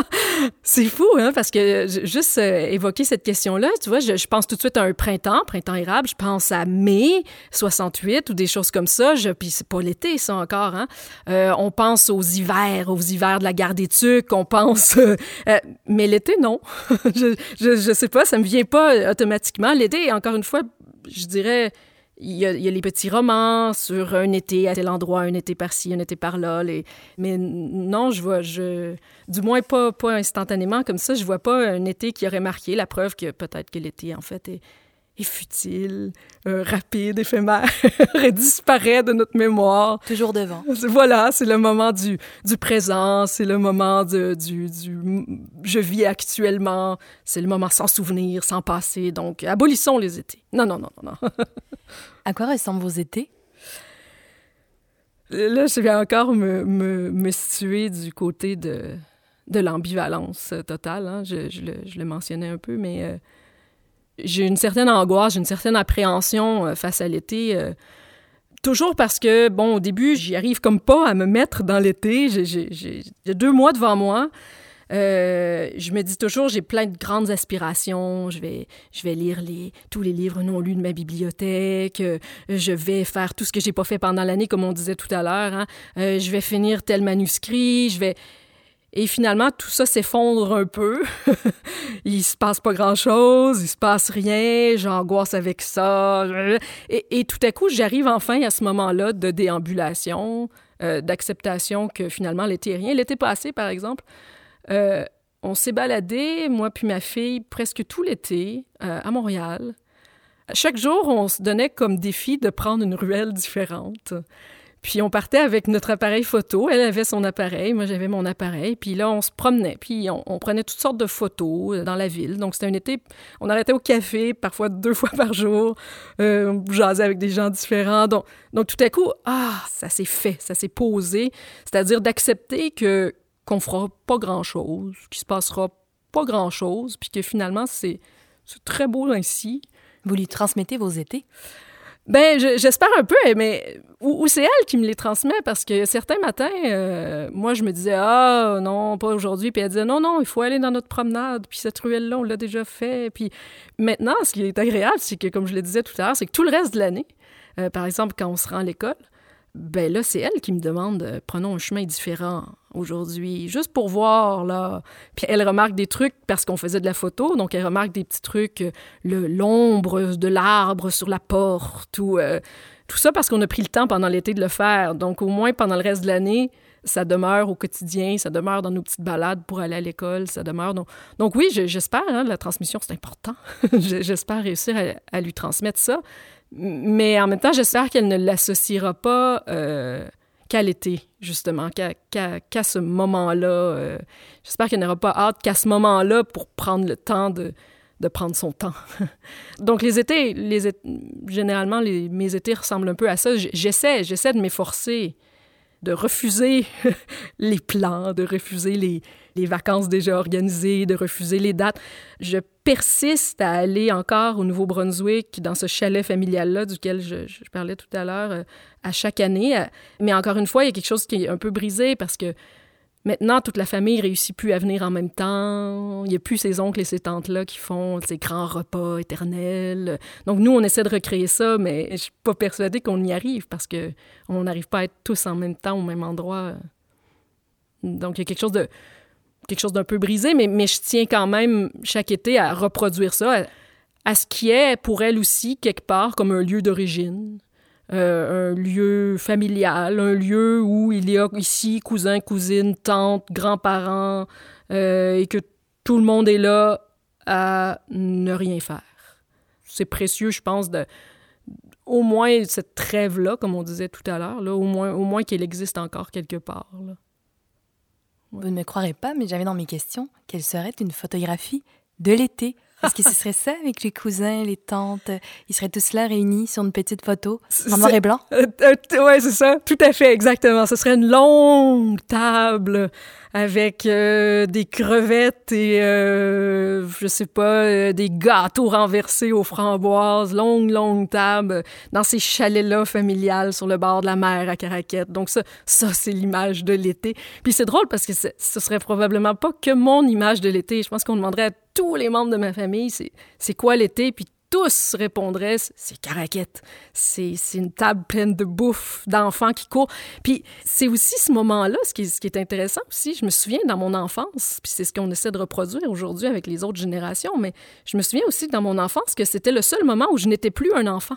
(laughs) c'est fou, hein, parce que juste euh, évoquer cette question-là, tu vois, je, pense tout de suite à un printemps, printemps érable. Je pense à mai 68 ou des choses comme ça. Je, puis c'est pas l'été, ça encore. Hein. Euh, on pense aux hivers, aux hivers de la guerre des Tucs. On pense, mais l'été, non. (laughs) je, je, je sais pas, ça me vient pas automatiquement. L'été, encore une fois, je dirais il y, a, les petits romans sur un été à tel endroit, un été par-ci, un été par-là. Mais non, je vois, je, du moins pas, pas instantanément comme ça, je vois pas un été qui aurait marqué la preuve que peut-être que l'été, en fait, est, futile, euh, rapide, éphémère, (laughs) disparaît de notre mémoire. Toujours devant. Voilà, c'est le moment du, du présent, c'est le moment de, du, du je vis actuellement, c'est le moment sans souvenir, sans passé. Donc, abolissons les étés. Non, non, non, non. (laughs) à quoi ressemblent vos étés? Là, je vais encore me, me, situer du côté de, de l'ambivalence totale. Hein. Je, je, le, je, le, mentionnais un peu, mais euh, j'ai une certaine angoisse, j'ai une certaine appréhension euh, face à l'été. Euh, toujours parce que, bon, au début, j'y arrive comme pas à me mettre dans l'été. J'ai deux mois devant moi. Euh, je me dis toujours, j'ai plein de grandes aspirations. Je vais, je vais lire tous les livres non lus de ma bibliothèque. je vais faire tout ce que j'ai pas fait pendant l'année, comme on disait tout à l'heure. Hein. je vais finir tel manuscrit. Je vais, et finalement, tout ça s'effondre un peu. (laughs) il se passe pas grand-chose, il se passe rien, j'angoisse avec ça. Et, tout à coup, j'arrive enfin à ce moment-là de déambulation, euh, d'acceptation que finalement, l'été est rien. L'été passé, par exemple, euh, on s'est baladé, moi puis ma fille, presque tout l'été euh, à Montréal. Chaque jour, on se donnait comme défi de prendre une ruelle différente. Puis on partait avec notre appareil photo. Elle avait son appareil, moi j'avais mon appareil. Puis là, on se promenait. Puis on, prenait toutes sortes de photos euh, dans la ville. Donc c'était un été, on arrêtait au café, parfois deux (laughs) fois par jour. On jasait avec des gens différents. Donc, donc tout à coup, ah, ça s'est fait, ça s'est posé. C'est-à-dire d'accepter que qu'on fera pas grand-chose, qu'il se passera pas grand-chose, puis que finalement, c'est très beau ainsi. Vous lui transmettez vos étés? Ben, j'espère un peu, mais ou, c'est elle qui me les transmet parce que certains matins, euh, moi, je me disais ah non, pas aujourd'hui, puis elle disait non non, il faut aller dans notre promenade, puis cette ruelle-là, on l'a déjà fait, puis maintenant, ce qui est agréable, c'est que comme je le disais tout à l'heure, c'est que tout le reste de l'année, euh, par exemple quand on se rend à l'école, ben là, c'est elle qui me demande euh, prenons un chemin différent aujourd'hui, juste pour voir, là. Puis elle remarque des trucs parce qu'on faisait de la photo, donc elle remarque des petits trucs, euh, le l'ombre de l'arbre sur la porte, euh, tout ça parce qu'on a pris le temps pendant l'été de le faire. Donc au moins pendant le reste de l'année, ça demeure au quotidien, ça demeure dans nos petites balades pour aller à l'école, ça demeure. Donc, donc oui, j'espère, hein, la transmission, c'est important. (laughs) j'espère réussir à, lui transmettre ça. Mais en même temps, j'espère qu'elle ne l'associera pas euh, qu'à l'été, justement, qu'à ce moment-là. Euh, j'espère qu'elle n'aura pas hâte qu'à ce moment-là pour prendre le temps de, de prendre son temps. (laughs) Donc les étés, les généralement, les, mes étés ressemblent un peu à ça. J'essaie, j'essaie de m'efforcer de refuser (laughs) les plans, de refuser les, vacances déjà organisées, de refuser les dates. Je persiste à aller encore au Nouveau-Brunswick, dans ce chalet familial-là duquel je, je, parlais tout à l'heure, euh, à chaque année. Mais encore une fois, il y a quelque chose qui est un peu brisé parce que Maintenant, toute la famille réussit plus à venir en même temps. Il n'y a plus ces oncles et ces tantes-là qui font ces grands repas éternels. Donc, nous, on essaie de recréer ça, mais je suis pas persuadée qu'on y arrive parce que on n'arrive pas à être tous en même temps au même endroit. Donc, il y a quelque chose de quelque chose d'un peu brisé, mais je tiens quand même chaque été à reproduire ça, à ce qui est pour elle aussi quelque part comme un lieu d'origine. Euh, un lieu familial, un lieu où il y a ici cousins, cousines, tantes, grands-parents, euh, et que tout le monde est là à ne rien faire. C'est précieux, je pense, de, au moins cette trêve-là, comme on disait tout à l'heure, au moins, au moins qu'elle existe encore quelque part. Vous ne me croirez pas, mais j'avais dans mes questions quelle serait une photographie de l'été est-ce que ce serait ça avec les cousins, les tantes? Ils seraient tous là réunis sur une petite photo en noir et blanc? Euh, euh, oui, c'est ça. Tout à fait, exactement. Ce serait une longue table avec euh, des crevettes et, euh, je sais pas, euh, des gâteaux renversés aux framboises, longue, longue table, dans ces chalets-là familiales sur le bord de la mer à Caraquette. Donc ça, ça c'est l'image de l'été. Puis c'est drôle parce que ce serait probablement pas que mon image de l'été. Je pense qu'on demanderait à tous les membres de ma famille, c'est quoi l'été? Puis tous répondraient c'est caraquette. C'est une table pleine de bouffe, d'enfants qui courent. Puis c'est aussi ce moment-là, ce qui, ce qui est intéressant aussi. Je me souviens dans mon enfance, puis c'est ce qu'on essaie de reproduire aujourd'hui avec les autres générations, mais je me souviens aussi dans mon enfance que c'était le seul moment où je n'étais plus un enfant.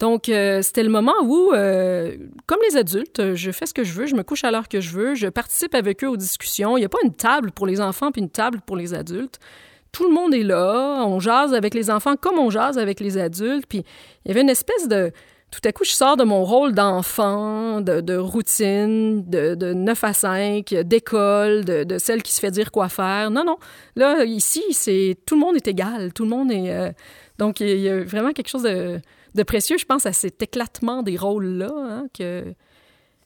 Donc, euh, c'était le moment où, euh, comme les adultes, je fais ce que je veux, je me couche à l'heure que je veux, je participe avec eux aux discussions. Il n'y a pas une table pour les enfants puis une table pour les adultes tout le monde est là, on jase avec les enfants comme on jase avec les adultes. Puis il y avait une espèce de... Tout à coup, je sors de mon rôle d'enfant, de, routine, de, de 9 à 5, d'école, de, celle qui se fait dire quoi faire. Non, non. Là, ici, c'est tout le monde est égal. Tout le monde est... Euh, donc, il y a vraiment quelque chose de, précieux, je pense, à cet éclatement des rôles-là, hein, que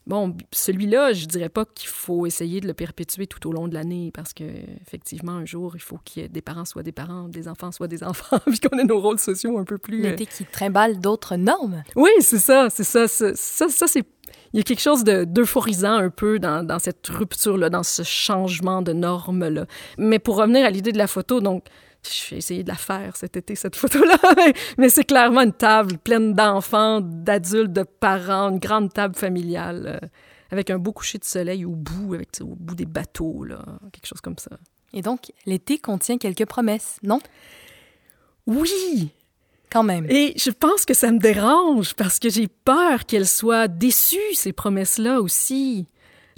Bon, celui-là, je dirais pas qu'il faut essayer de le perpétuer tout au long de l'année parce que effectivement, un jour, il faut qu'il y ait des parents soient des parents, des enfants soient des (laughs) enfants, puis qu'on ait nos rôles sociaux un peu plus. L'été euh, qui trimballe d'autres normes. Oui, c'est ça, c'est ça, ça, ça, c'est. Il y a quelque chose d'euphorisant un peu dans, dans cette rupture-là, dans ce changement de normes-là. Mais pour revenir à l'idée de la photo, donc, je vais essayer de la faire cet été, cette photo-là. (laughs) Mais c'est clairement une table pleine d'enfants, d'adultes, de parents, une grande table familiale, euh, avec un beau coucher de soleil au bout, avec, au bout des bateaux, là, quelque chose comme ça. Et donc, l'été contient quelques promesses, non? Oui! Quand même. Et je pense que ça me dérange parce que j'ai peur qu'elles soient déçues, ces promesses-là aussi.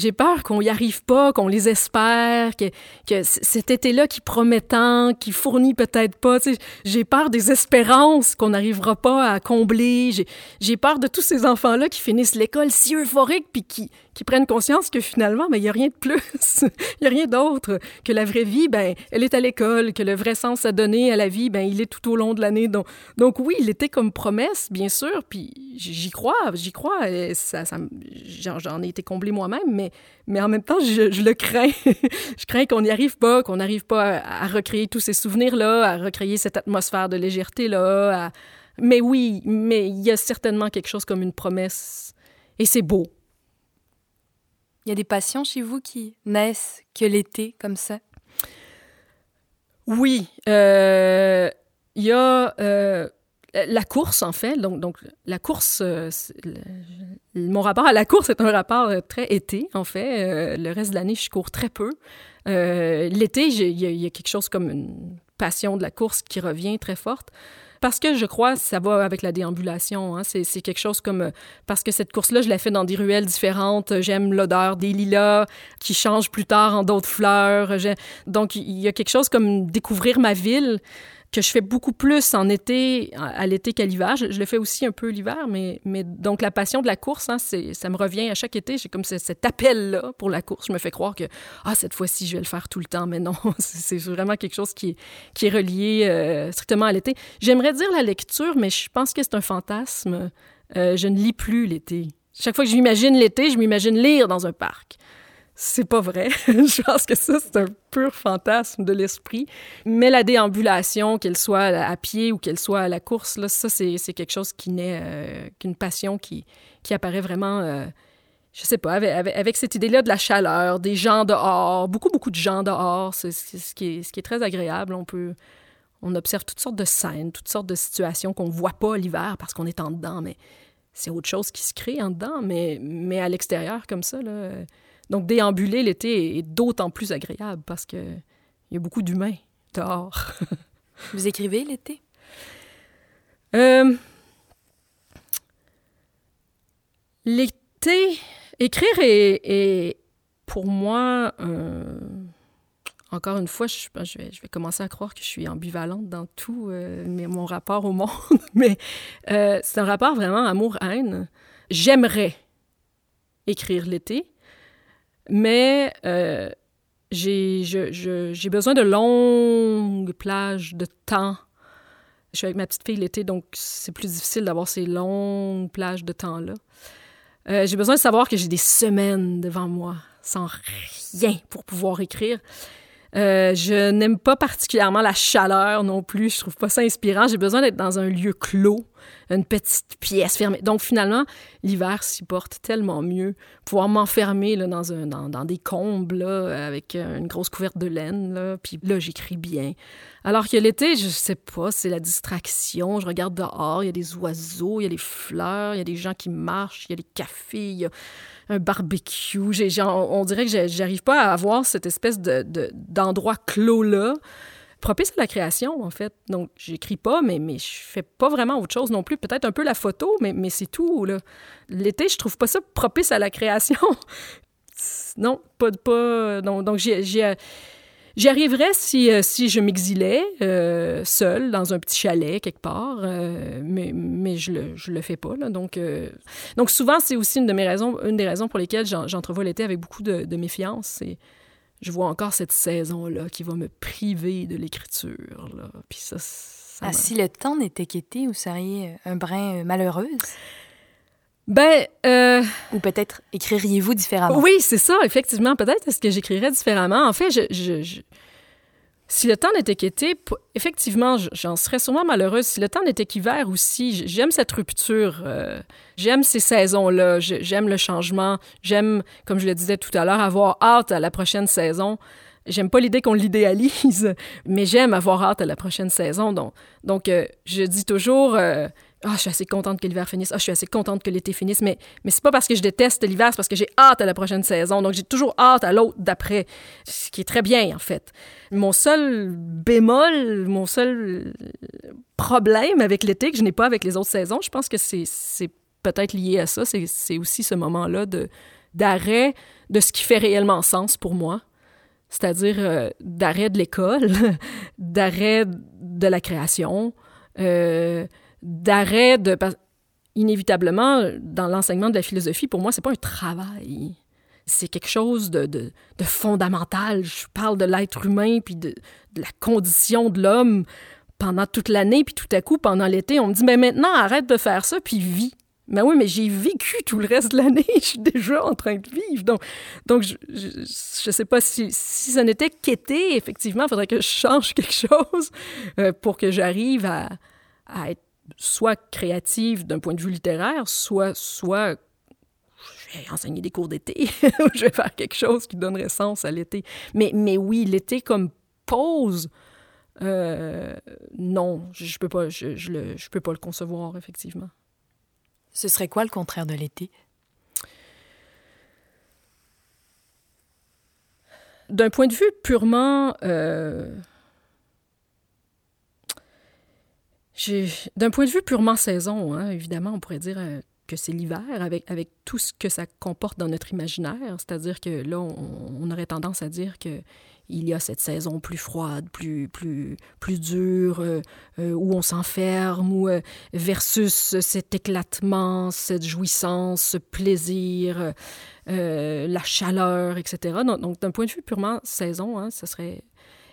J'ai peur qu'on y arrive pas, qu'on les espère, que, que cet été-là qui promet tant, qui fournit peut-être pas. J'ai peur des espérances qu'on n'arrivera pas à combler. J'ai peur de tous ces enfants-là qui finissent l'école si euphoriques puis qui, qui prennent conscience que finalement, il n'y a rien de plus, (laughs) il n'y a rien d'autre, que la vraie vie, ben, elle est à l'école, que le vrai sens à donner à la vie, ben, il est tout au long de l'année. Donc, oui, il était comme promesse, bien sûr, puis j'y crois, j'y crois, ça, j'en ai été comblé moi-même, mais, mais en même temps, je le crains. (laughs) je crains qu'on n'y arrive pas, qu'on n'arrive pas à, recréer tous ces souvenirs-là, à recréer cette atmosphère de légèreté-là. Mais oui, mais il y a certainement quelque chose comme une promesse. Et c'est beau. Il y a des passions chez vous qui naissent que l'été, comme ça? Oui. Euh, il y a euh, la course, en fait. Donc, donc la course, euh, mon rapport à la course est un rapport très été, en fait. le reste de l'année, je cours très peu. L'été, il y, a quelque chose comme une passion de la course qui revient très forte. Parce que je crois, ça va avec la déambulation. Hein. C'est, quelque chose comme... Euh, parce que cette course-là, je la fais dans des ruelles différentes. J'aime l'odeur des lilas qui changent plus tard en d'autres fleurs. Donc, il y a quelque chose comme découvrir ma ville que je fais beaucoup plus en été, à l'été qu'à l'hiver. Je, le fais aussi un peu l'hiver, mais, donc la passion de la course, hein, ça me revient à chaque été. J'ai comme cet appel-là pour la course. Je me fais croire que, ah, cette fois-ci, je vais le faire tout le temps, mais non, (laughs) c'est vraiment quelque chose qui est, relié euh, strictement à l'été. J'aimerais dire la lecture, mais je pense que c'est un fantasme. Euh, je ne lis plus l'été. Chaque fois que je m'imagine l'été, je m'imagine lire dans un parc c'est pas vrai. (laughs) je pense que ça, c'est un pur fantasme de l'esprit. Mais la déambulation, qu'elle soit à pied ou qu'elle soit à la course, là, ça, c'est, quelque chose qui naît, euh, qu'une passion qui, qui apparaît vraiment, euh, je sais pas, avec, avec, cette idée-là de la chaleur, des gens dehors, beaucoup, beaucoup de gens dehors, c'est, ce, qui est, ce qui est très agréable. On peut... On observe toutes sortes de scènes, toutes sortes de situations qu'on voit pas l'hiver parce qu'on est en dedans, mais c'est autre chose qui se crée en dedans, mais, mais à l'extérieur, comme ça, là donc, déambuler l'été est d'autant plus agréable parce qu'il y a beaucoup d'humains dehors. (laughs) Vous écrivez l'été? Euh, l'été, écrire est, pour moi, encore une fois, je, je, vais, je, vais, commencer à croire que je suis ambivalente dans tout euh, mais mon rapport au monde, (laughs) mais euh, c'est un rapport vraiment amour-haine. J'aimerais écrire l'été, mais euh, j'ai besoin de longues plages de temps. Je suis avec ma petite fille l'été, donc c'est plus difficile d'avoir ces longues plages de temps-là. Euh, j'ai besoin de savoir que j'ai des semaines devant moi sans rien pour pouvoir écrire. Euh, je n'aime pas particulièrement la chaleur non plus. Je trouve pas ça inspirant. J'ai besoin d'être dans un lieu clos, une petite pièce fermée. Donc finalement, l'hiver s'y porte tellement mieux. Pouvoir m'enfermer dans, un, dans, dans, des combles avec une grosse couverte de laine. Là, puis là, j'écris bien. Alors que l'été, je sais pas, c'est la distraction. Je regarde dehors, il y a des oiseaux, il y a des fleurs, il y a des gens qui marchent, il y a des cafés, y a un barbecue. on dirait que j'arrive pas à avoir cette espèce d'endroit de, clos-là propice à la création, en fait. Donc, j'écris pas, mais, mais je fais pas vraiment autre chose non plus. Peut-être un peu la photo, mais, mais c'est tout. L'été, je trouve pas ça propice à la création. (laughs) non, pas... pas donc, donc j'ai J'y arriverais si, euh, si je m'exilais euh, seul dans un petit chalet quelque part, euh, mais, mais je le, je le fais pas. Là, donc, donc souvent, c'est aussi une, de mes raisons, une des raisons pour lesquelles j'entrevois l'été avec beaucoup de, de méfiance. C'est je vois encore cette saison-là qui va me priver de l'écriture. Puis ça, ça ah, si le temps n'était qu'été, vous seriez un brin malheureuse? Ben. Euh... Ou peut-être écririez-vous différemment? Oui, c'est ça, effectivement. Peut-être est-ce que j'écrirais différemment. En fait, je, je, si le temps n'était qu'été, effectivement, j'en serais sûrement malheureuse. Si le temps n'était qu'hiver aussi, j'aime cette rupture. Euh, j'aime ces saisons-là. J'aime le changement. J'aime, comme je le disais tout à l'heure, avoir hâte à la prochaine saison. J'aime pas l'idée qu'on l'idéalise, (laughs) mais j'aime avoir hâte à la prochaine saison. Donc, donc euh, je dis toujours. Euh, ah, je suis assez contente que l'hiver finisse. Ah, je suis assez contente que l'été finisse. Mais, mais c'est pas parce que je déteste l'hiver, c'est parce que j'ai hâte à la prochaine saison. Donc, j'ai toujours hâte à l'autre d'après. Ce qui est très bien, en fait. Mon seul bémol, mon seul problème avec l'été que je n'ai pas avec les autres saisons, je pense que c'est, peut-être lié à ça. C'est, aussi ce moment-là d'arrêt de ce qui fait réellement sens pour moi. C'est-à-dire euh, d'arrêt de l'école, (laughs) d'arrêt de la création. Euh, d'arrêt de inévitablement dans l'enseignement de la philosophie pour moi c'est pas un travail c'est quelque chose de, de, fondamental je parle de l'être humain puis de, la condition de l'homme pendant toute l'année puis tout à coup pendant l'été on me dit mais maintenant arrête de faire ça puis vis mais oui, mais j'ai vécu tout le reste de l'année. (laughs) Je suis déjà en train de vivre. Donc, donc je ne sais pas si, si ça n'était qu'été, effectivement, il faudrait que je change (laughs) quelque chose euh, pour que j'arrive à, à être soit créative d'un point de vue littéraire, soit, soit je vais enseigner des cours d'été, (laughs) je vais faire quelque chose qui donnerait sens à l'été. Mais, mais oui, l'été comme pause, euh, non, je ne peux, pas, je, je, je peux pas le concevoir, effectivement. Ce serait quoi le contraire de l'été? D'un point de vue purement euh, D'un point de vue purement saison, hein, évidemment, on pourrait dire euh, que c'est l'hiver avec, avec tout ce que ça comporte dans notre imaginaire. C'est-à-dire que là, on, aurait tendance à dire que il y a cette saison plus froide, plus, plus, plus dure, euh, euh, où on s'enferme, versus cet éclatement, cette jouissance, ce plaisir, la chaleur, etc. Donc, donc d'un point de vue purement saison, hein, ça serait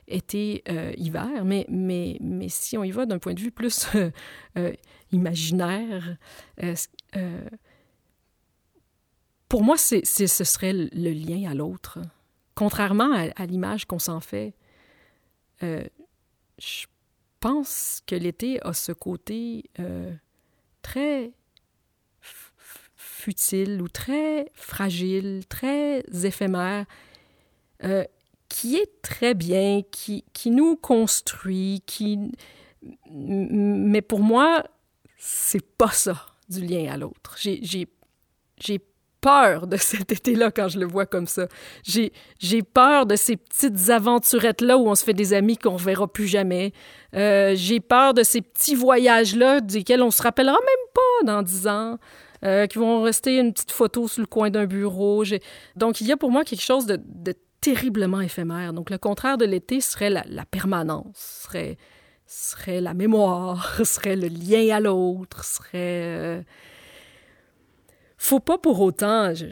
été-hiver, euh, mais, mais, mais si on y va d'un point de vue plus euh, euh, imaginaire, pour moi, c'est, ce serait le lien à l'autre. Contrairement à, l'image qu'on s'en fait, je pense que l'été a ce côté très futile ou très fragile, très éphémère, qui est très bien, qui, qui nous construit, qui... Mais pour moi, c'est pas ça, du lien à l'autre. J'ai peur de (laughs) cet été-là quand je le vois comme ça. J'ai peur de ces petites aventurettes-là où on se fait des amis qu'on ne verra plus jamais. Euh, J'ai peur de ces petits voyages-là desquels on se rappellera même pas dans dix ans. Euh, qui vont rester une petite photo sur le coin d'un bureau. Donc, il y a pour moi quelque chose de, de terriblement éphémère. Donc le contraire de l'été serait la, permanence, serait, serait la mémoire, (laughs) serait le lien à l'autre, serait... Euh, faut pas pour autant, je,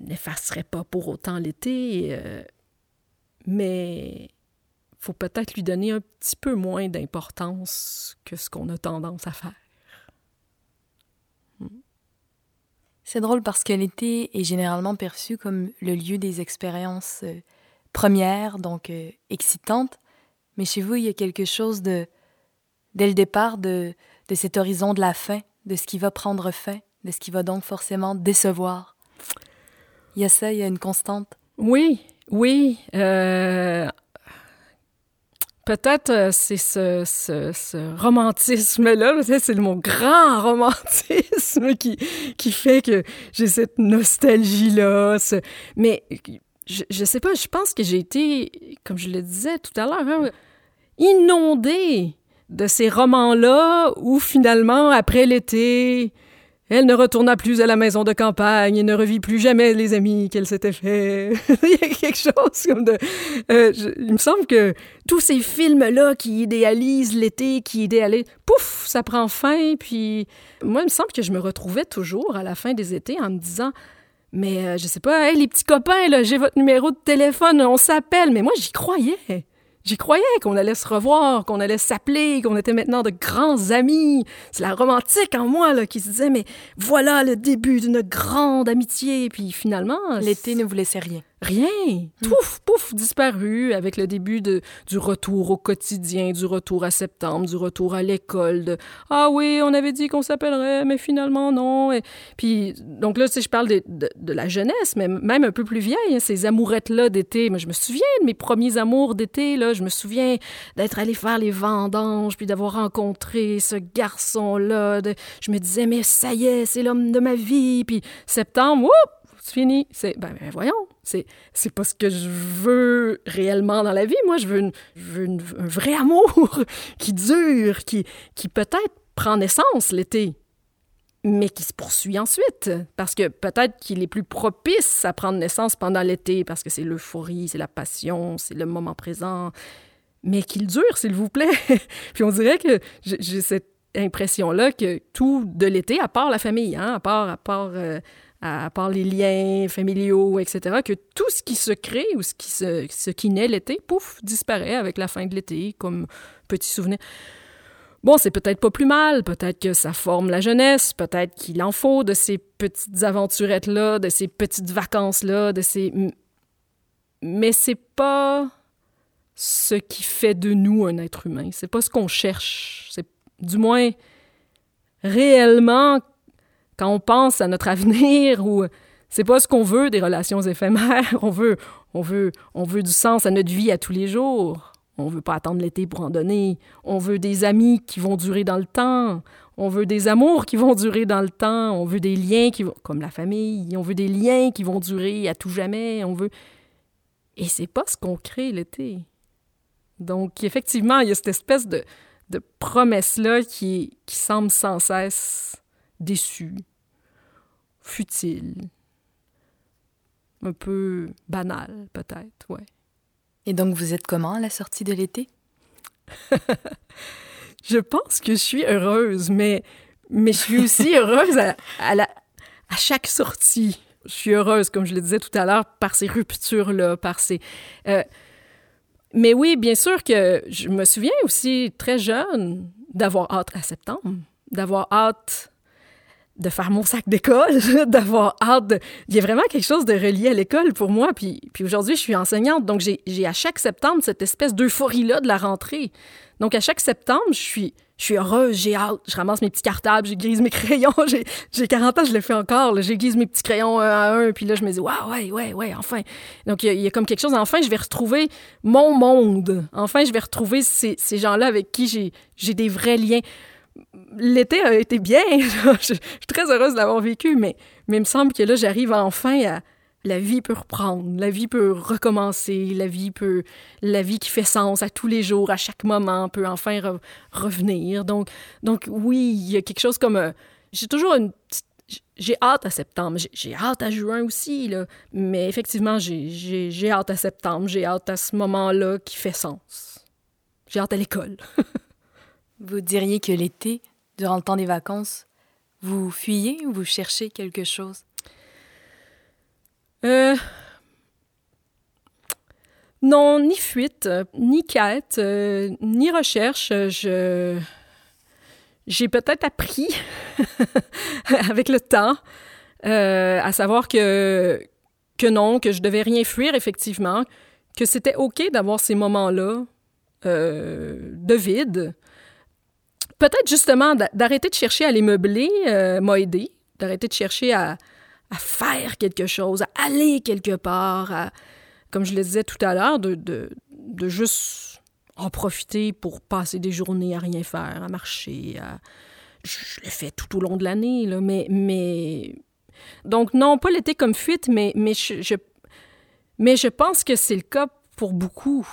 n'effacerai pas pour autant l'été, euh, mais faut peut-être lui donner un petit peu moins d'importance que ce qu'on a tendance à faire. C'est drôle parce que l'été est généralement perçu comme le lieu des expériences euh, premières, donc euh, excitantes. Mais chez vous, il y a quelque chose de, dès le départ, de, de cet horizon de la fin, de ce qui va prendre fin, de ce qui va donc forcément décevoir. Il y a ça, il y a une constante. Oui, oui. Euh, Peut-être euh, c'est ce, romantisme-là, (laughs) c'est mon grand romantisme qui, qui fait que j'ai cette nostalgie-là. Mais je, je sais pas, je pense que j'ai été, comme je le disais tout à l'heure, hein, inondée de ces romans-là où finalement, après l'été, elle ne retourna plus à la maison de campagne et ne revit plus jamais les amis qu'elle s'était fait. (laughs) il y a quelque chose comme de... Euh, il me semble que tous ces films-là qui idéalisent l'été, qui idéalisent... Pouf, ça prend fin, puis... Moi, il me semble que je me retrouvais toujours à la fin des étés en me disant... Mais euh, je sais pas, hey, les petits copains, j'ai votre numéro de téléphone, on s'appelle. Mais moi, j'y croyais. J'y croyais qu'on allait se revoir, qu'on allait s'appeler, qu'on était maintenant de grands amis. C'est la romantique en moi là, qui se disait, mais voilà le début d'une grande amitié. Puis finalement... L'été ne vous laissait rien. Rien. Hmm. Pouf, pouf, disparu avec le début de, du retour au quotidien, du retour à septembre, du retour à l'école. De Ah oui, on avait dit qu'on s'appellerait, mais finalement non. Et, puis, donc là, tu sais, je parle de, de, la jeunesse, mais même un peu plus vieille, hein, ces amourettes-là d'été. Mais je me souviens de mes premiers amours d'été, là. Je me souviens d'être allé faire les vendanges, puis d'avoir rencontré ce garçon-là. Je me disais, mais ça y est, c'est l'homme de ma vie. Puis septembre, oups, c'est. C'est, ben, ben, voyons, c'est, c'est pas ce que je veux réellement dans la vie. Moi, je veux, une, je veux un vrai (laughs) amour qui dure, qui, qui peut-être prend naissance l'été, mais qui se poursuit ensuite. Parce que peut-être qu'il est plus propice à prendre naissance pendant l'été, parce que c'est l'euphorie, c'est la passion, c'est le moment présent. Mais qu'il dure, s'il vous plaît. (laughs) Puis on dirait que j'ai cette impression-là que tout de l'été, à part la famille, hein, à part, à part euh, à part les liens familiaux, etc., que tout ce qui se crée ou ce qui, se, qui naît l'été, pouf, disparaît avec la fin de l'été, comme petit souvenir. Bon, c'est peut-être pas plus mal, peut-être que ça forme la jeunesse, peut-être qu'il en faut de ces petites aventurettes-là, de ces petites vacances-là, de ces... Mais c'est pas ce qui fait de nous un être humain, c'est pas ce qu'on cherche, c'est du moins réellement quand on pense à notre avenir (laughs) ou c'est pas ce qu'on veut des relations éphémères, on veut on veut on veut du sens à notre vie à tous les jours. On veut pas attendre l'été pour en donner. On veut des amis qui vont durer dans le temps. On veut des amours qui vont durer dans le temps. On veut des liens qui vont, comme la famille. On veut des liens qui vont durer à tout jamais. On veut. Et c'est pas ce qu'on crée l'été. Donc, effectivement, il y a cette espèce de, de promesse-là qui, qui semble sans cesse déçu, futile, un peu banal peut-être, ouais. Et donc vous êtes comment à la sortie de l'été? (laughs) Je pense que je suis heureuse, mais, mais je suis aussi (laughs) heureuse à, la, à chaque sortie. Je suis heureuse, comme je le disais tout à l'heure, par ces ruptures-là, par ces... Euh, mais oui, bien sûr que je me souviens aussi, très jeune, d'avoir hâte à septembre, d'avoir hâte de faire mon sac d'école, (laughs) d'avoir hâte. Il y a vraiment quelque chose de relié à l'école pour moi. Puis, puis aujourd'hui, je suis enseignante, donc j'ai à chaque septembre cette espèce d'euphorie-là de la rentrée. Donc à chaque septembre, je suis, je suis heureuse, j'ai hâte. Je ramasse mes petits cartables, j'aiguise mes (laughs) crayons. J'ai 40 ans, je le fais encore. J'aiguise mes petits crayons un à un, puis là, je me dis, waouh, ouais, ouais, ouais, enfin. Donc il y, y, a comme quelque chose, enfin, je vais retrouver mon monde. Enfin, je vais retrouver ces, ces gens-là avec qui j'ai des vrais liens l'été a été bien. (laughs) je, suis très heureuse de l'avoir vécu, mais, mais il me semble que là, j'arrive enfin à. La vie peut reprendre, la vie peut recommencer, la vie peut. La vie qui fait sens à tous les jours, à chaque moment, peut enfin revenir. Donc, donc, oui, il y a quelque chose comme. Euh, j'ai toujours une j'ai hâte à septembre. J'ai hâte à juin aussi, là. Mais effectivement, j'ai hâte à septembre. J'ai hâte à ce moment-là qui fait sens. J'ai hâte à l'école. (laughs) Vous diriez que l'été, durant le temps des vacances, vous fuyez ou vous cherchez quelque chose? Euh... Non, ni fuite, ni quête, euh, ni recherche. Je... J'ai peut-être appris (laughs) avec le temps euh, à savoir que, que non, que je devais rien fuir, effectivement, que c'était OK d'avoir ces moments-là de vide. Peut-être justement d'arrêter de chercher à les meubler euh, m'a aidé, d'arrêter de chercher à, faire quelque chose, à aller quelque part, à, comme je le disais tout à l'heure, de, de, de, juste en profiter pour passer des journées à rien faire, à marcher. À... Je, le fais tout au long de l'année, mais, mais... Donc non, pas l'été comme fuite, mais, je, mais je pense que c'est le cas pour beaucoup.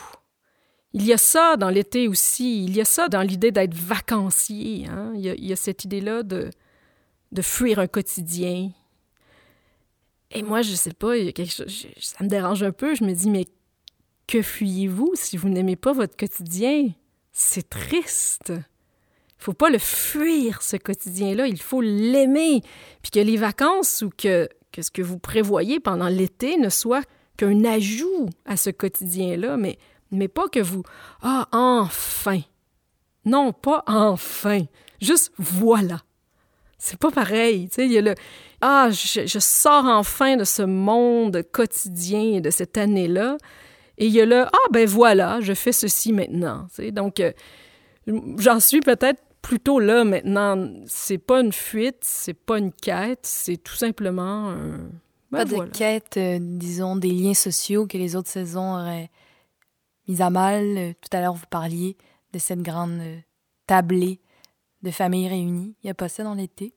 Il y a ça dans l'été aussi, il y a ça dans l'idée d'être vacancier. Hein? Il, y a, cette idée-là de, de fuir un quotidien. Et moi, je sais pas, quelque chose, ça me dérange un peu. Je me dis, mais que fuyez-vous si vous n'aimez pas votre quotidien? C'est triste. Il faut pas le fuir, ce quotidien-là. Il faut l'aimer. Puis que les vacances ou que, que ce que vous prévoyez pendant l'été ne soit qu'un ajout à ce quotidien-là, mais, mais pas que vous Ah, enfin! Non, pas enfin. Juste voilà. C'est pas pareil. Tu sais, il y a le Ah, je, je, sors enfin de ce monde quotidien de cette année-là. Et il y a le Ah, ben voilà, je fais ceci maintenant. Tu sais, donc, euh, j'en suis peut-être plutôt là maintenant. C'est pas une fuite, c'est pas une quête, c'est tout simplement un ben pas de quête, euh, disons, des liens sociaux que les autres saisons auraient mis à mal. Euh, tout à l'heure, vous parliez de cette grande euh, tablée de familles réunies. Il n'y a pas ça dans l'été?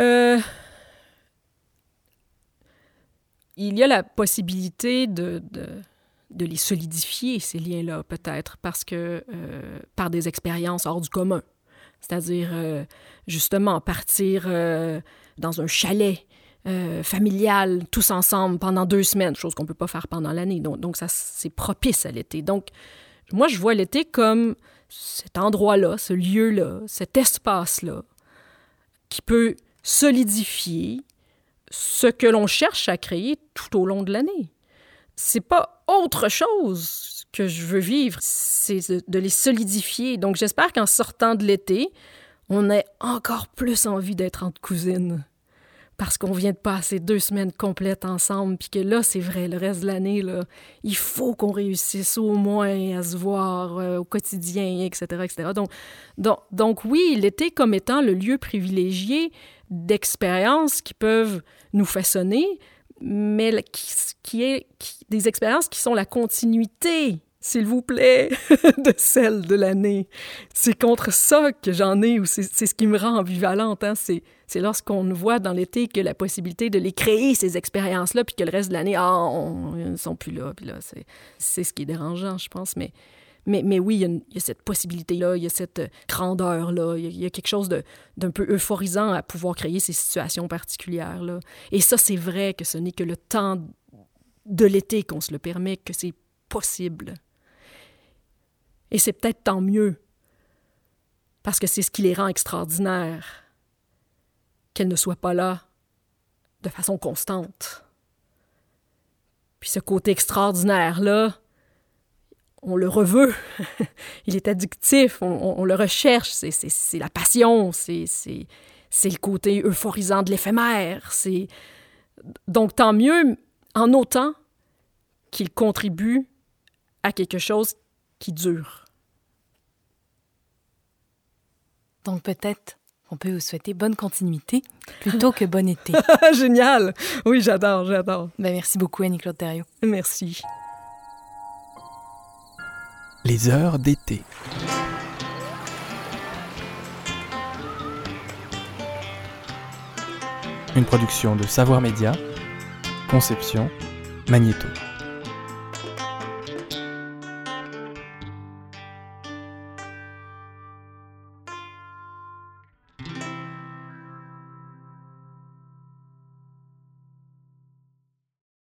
Euh... Il y a la possibilité de, de, les solidifier, ces liens-là, peut-être, parce que par des expériences hors du commun. C'est-à-dire, justement, partir dans un chalet euh, familial, tous ensemble, pendant deux semaines, chose qu'on ne peut pas faire pendant l'année. Donc, donc ça, c'est propice à l'été. Donc, moi, je vois l'été comme cet endroit-là, ce lieu-là, cet espace-là, qui peut solidifier ce que l'on cherche à créer tout au long de l'année. C'est pas autre chose que je veux vivre, c'est de les solidifier. Donc, j'espère qu'en sortant de l'été, on ait encore plus envie d'être entre cousines. Parce qu'on vient de passer deux semaines complètes ensemble, puis que là, c'est vrai, le reste de l'année, là, il faut qu'on réussisse au moins à se voir euh, au quotidien, etc., etc. Donc, donc, donc oui, l'été comme étant le lieu privilégié d'expériences qui peuvent nous façonner, mais qui, qui est des expériences qui sont la continuité s'il vous plaît, (laughs) de celle de l'année. C'est contre ça que j'en ai, ou c'est ce qui me rend ambivalente. Hein? C'est lorsqu'on voit dans l'été que la possibilité de les créer, ces expériences-là, puis que le reste de l'année, ah, ils ne sont plus là. Puis là, c'est ce qui est dérangeant, je pense. Mais, mais, mais oui, il y, a, cette possibilité-là, il y a cette grandeur-là, il, il y a, quelque chose d'un peu euphorisant à pouvoir créer ces situations particulières-là. Et ça, c'est vrai que ce n'est que le temps de l'été qu'on se le permet, que c'est possible. Et c'est peut-être tant mieux, parce que c'est ce qui les rend extraordinaires, qu'elles ne soient pas là de façon constante. Puis ce côté extraordinaire-là, on le reveut, (laughs) il est addictif, on, on le recherche, c'est la passion, c'est le côté euphorisant de l'éphémère. Donc tant mieux en autant qu'il contribue à quelque chose qui dure. Donc peut-être on peut vous souhaiter bonne continuité plutôt que bon été. (laughs) Génial! Oui, j'adore, j'adore. Ben, merci beaucoup, Annie-Claude Thériault. Merci. Les heures d'été. Une production de Savoir Média, Conception, Magnéto.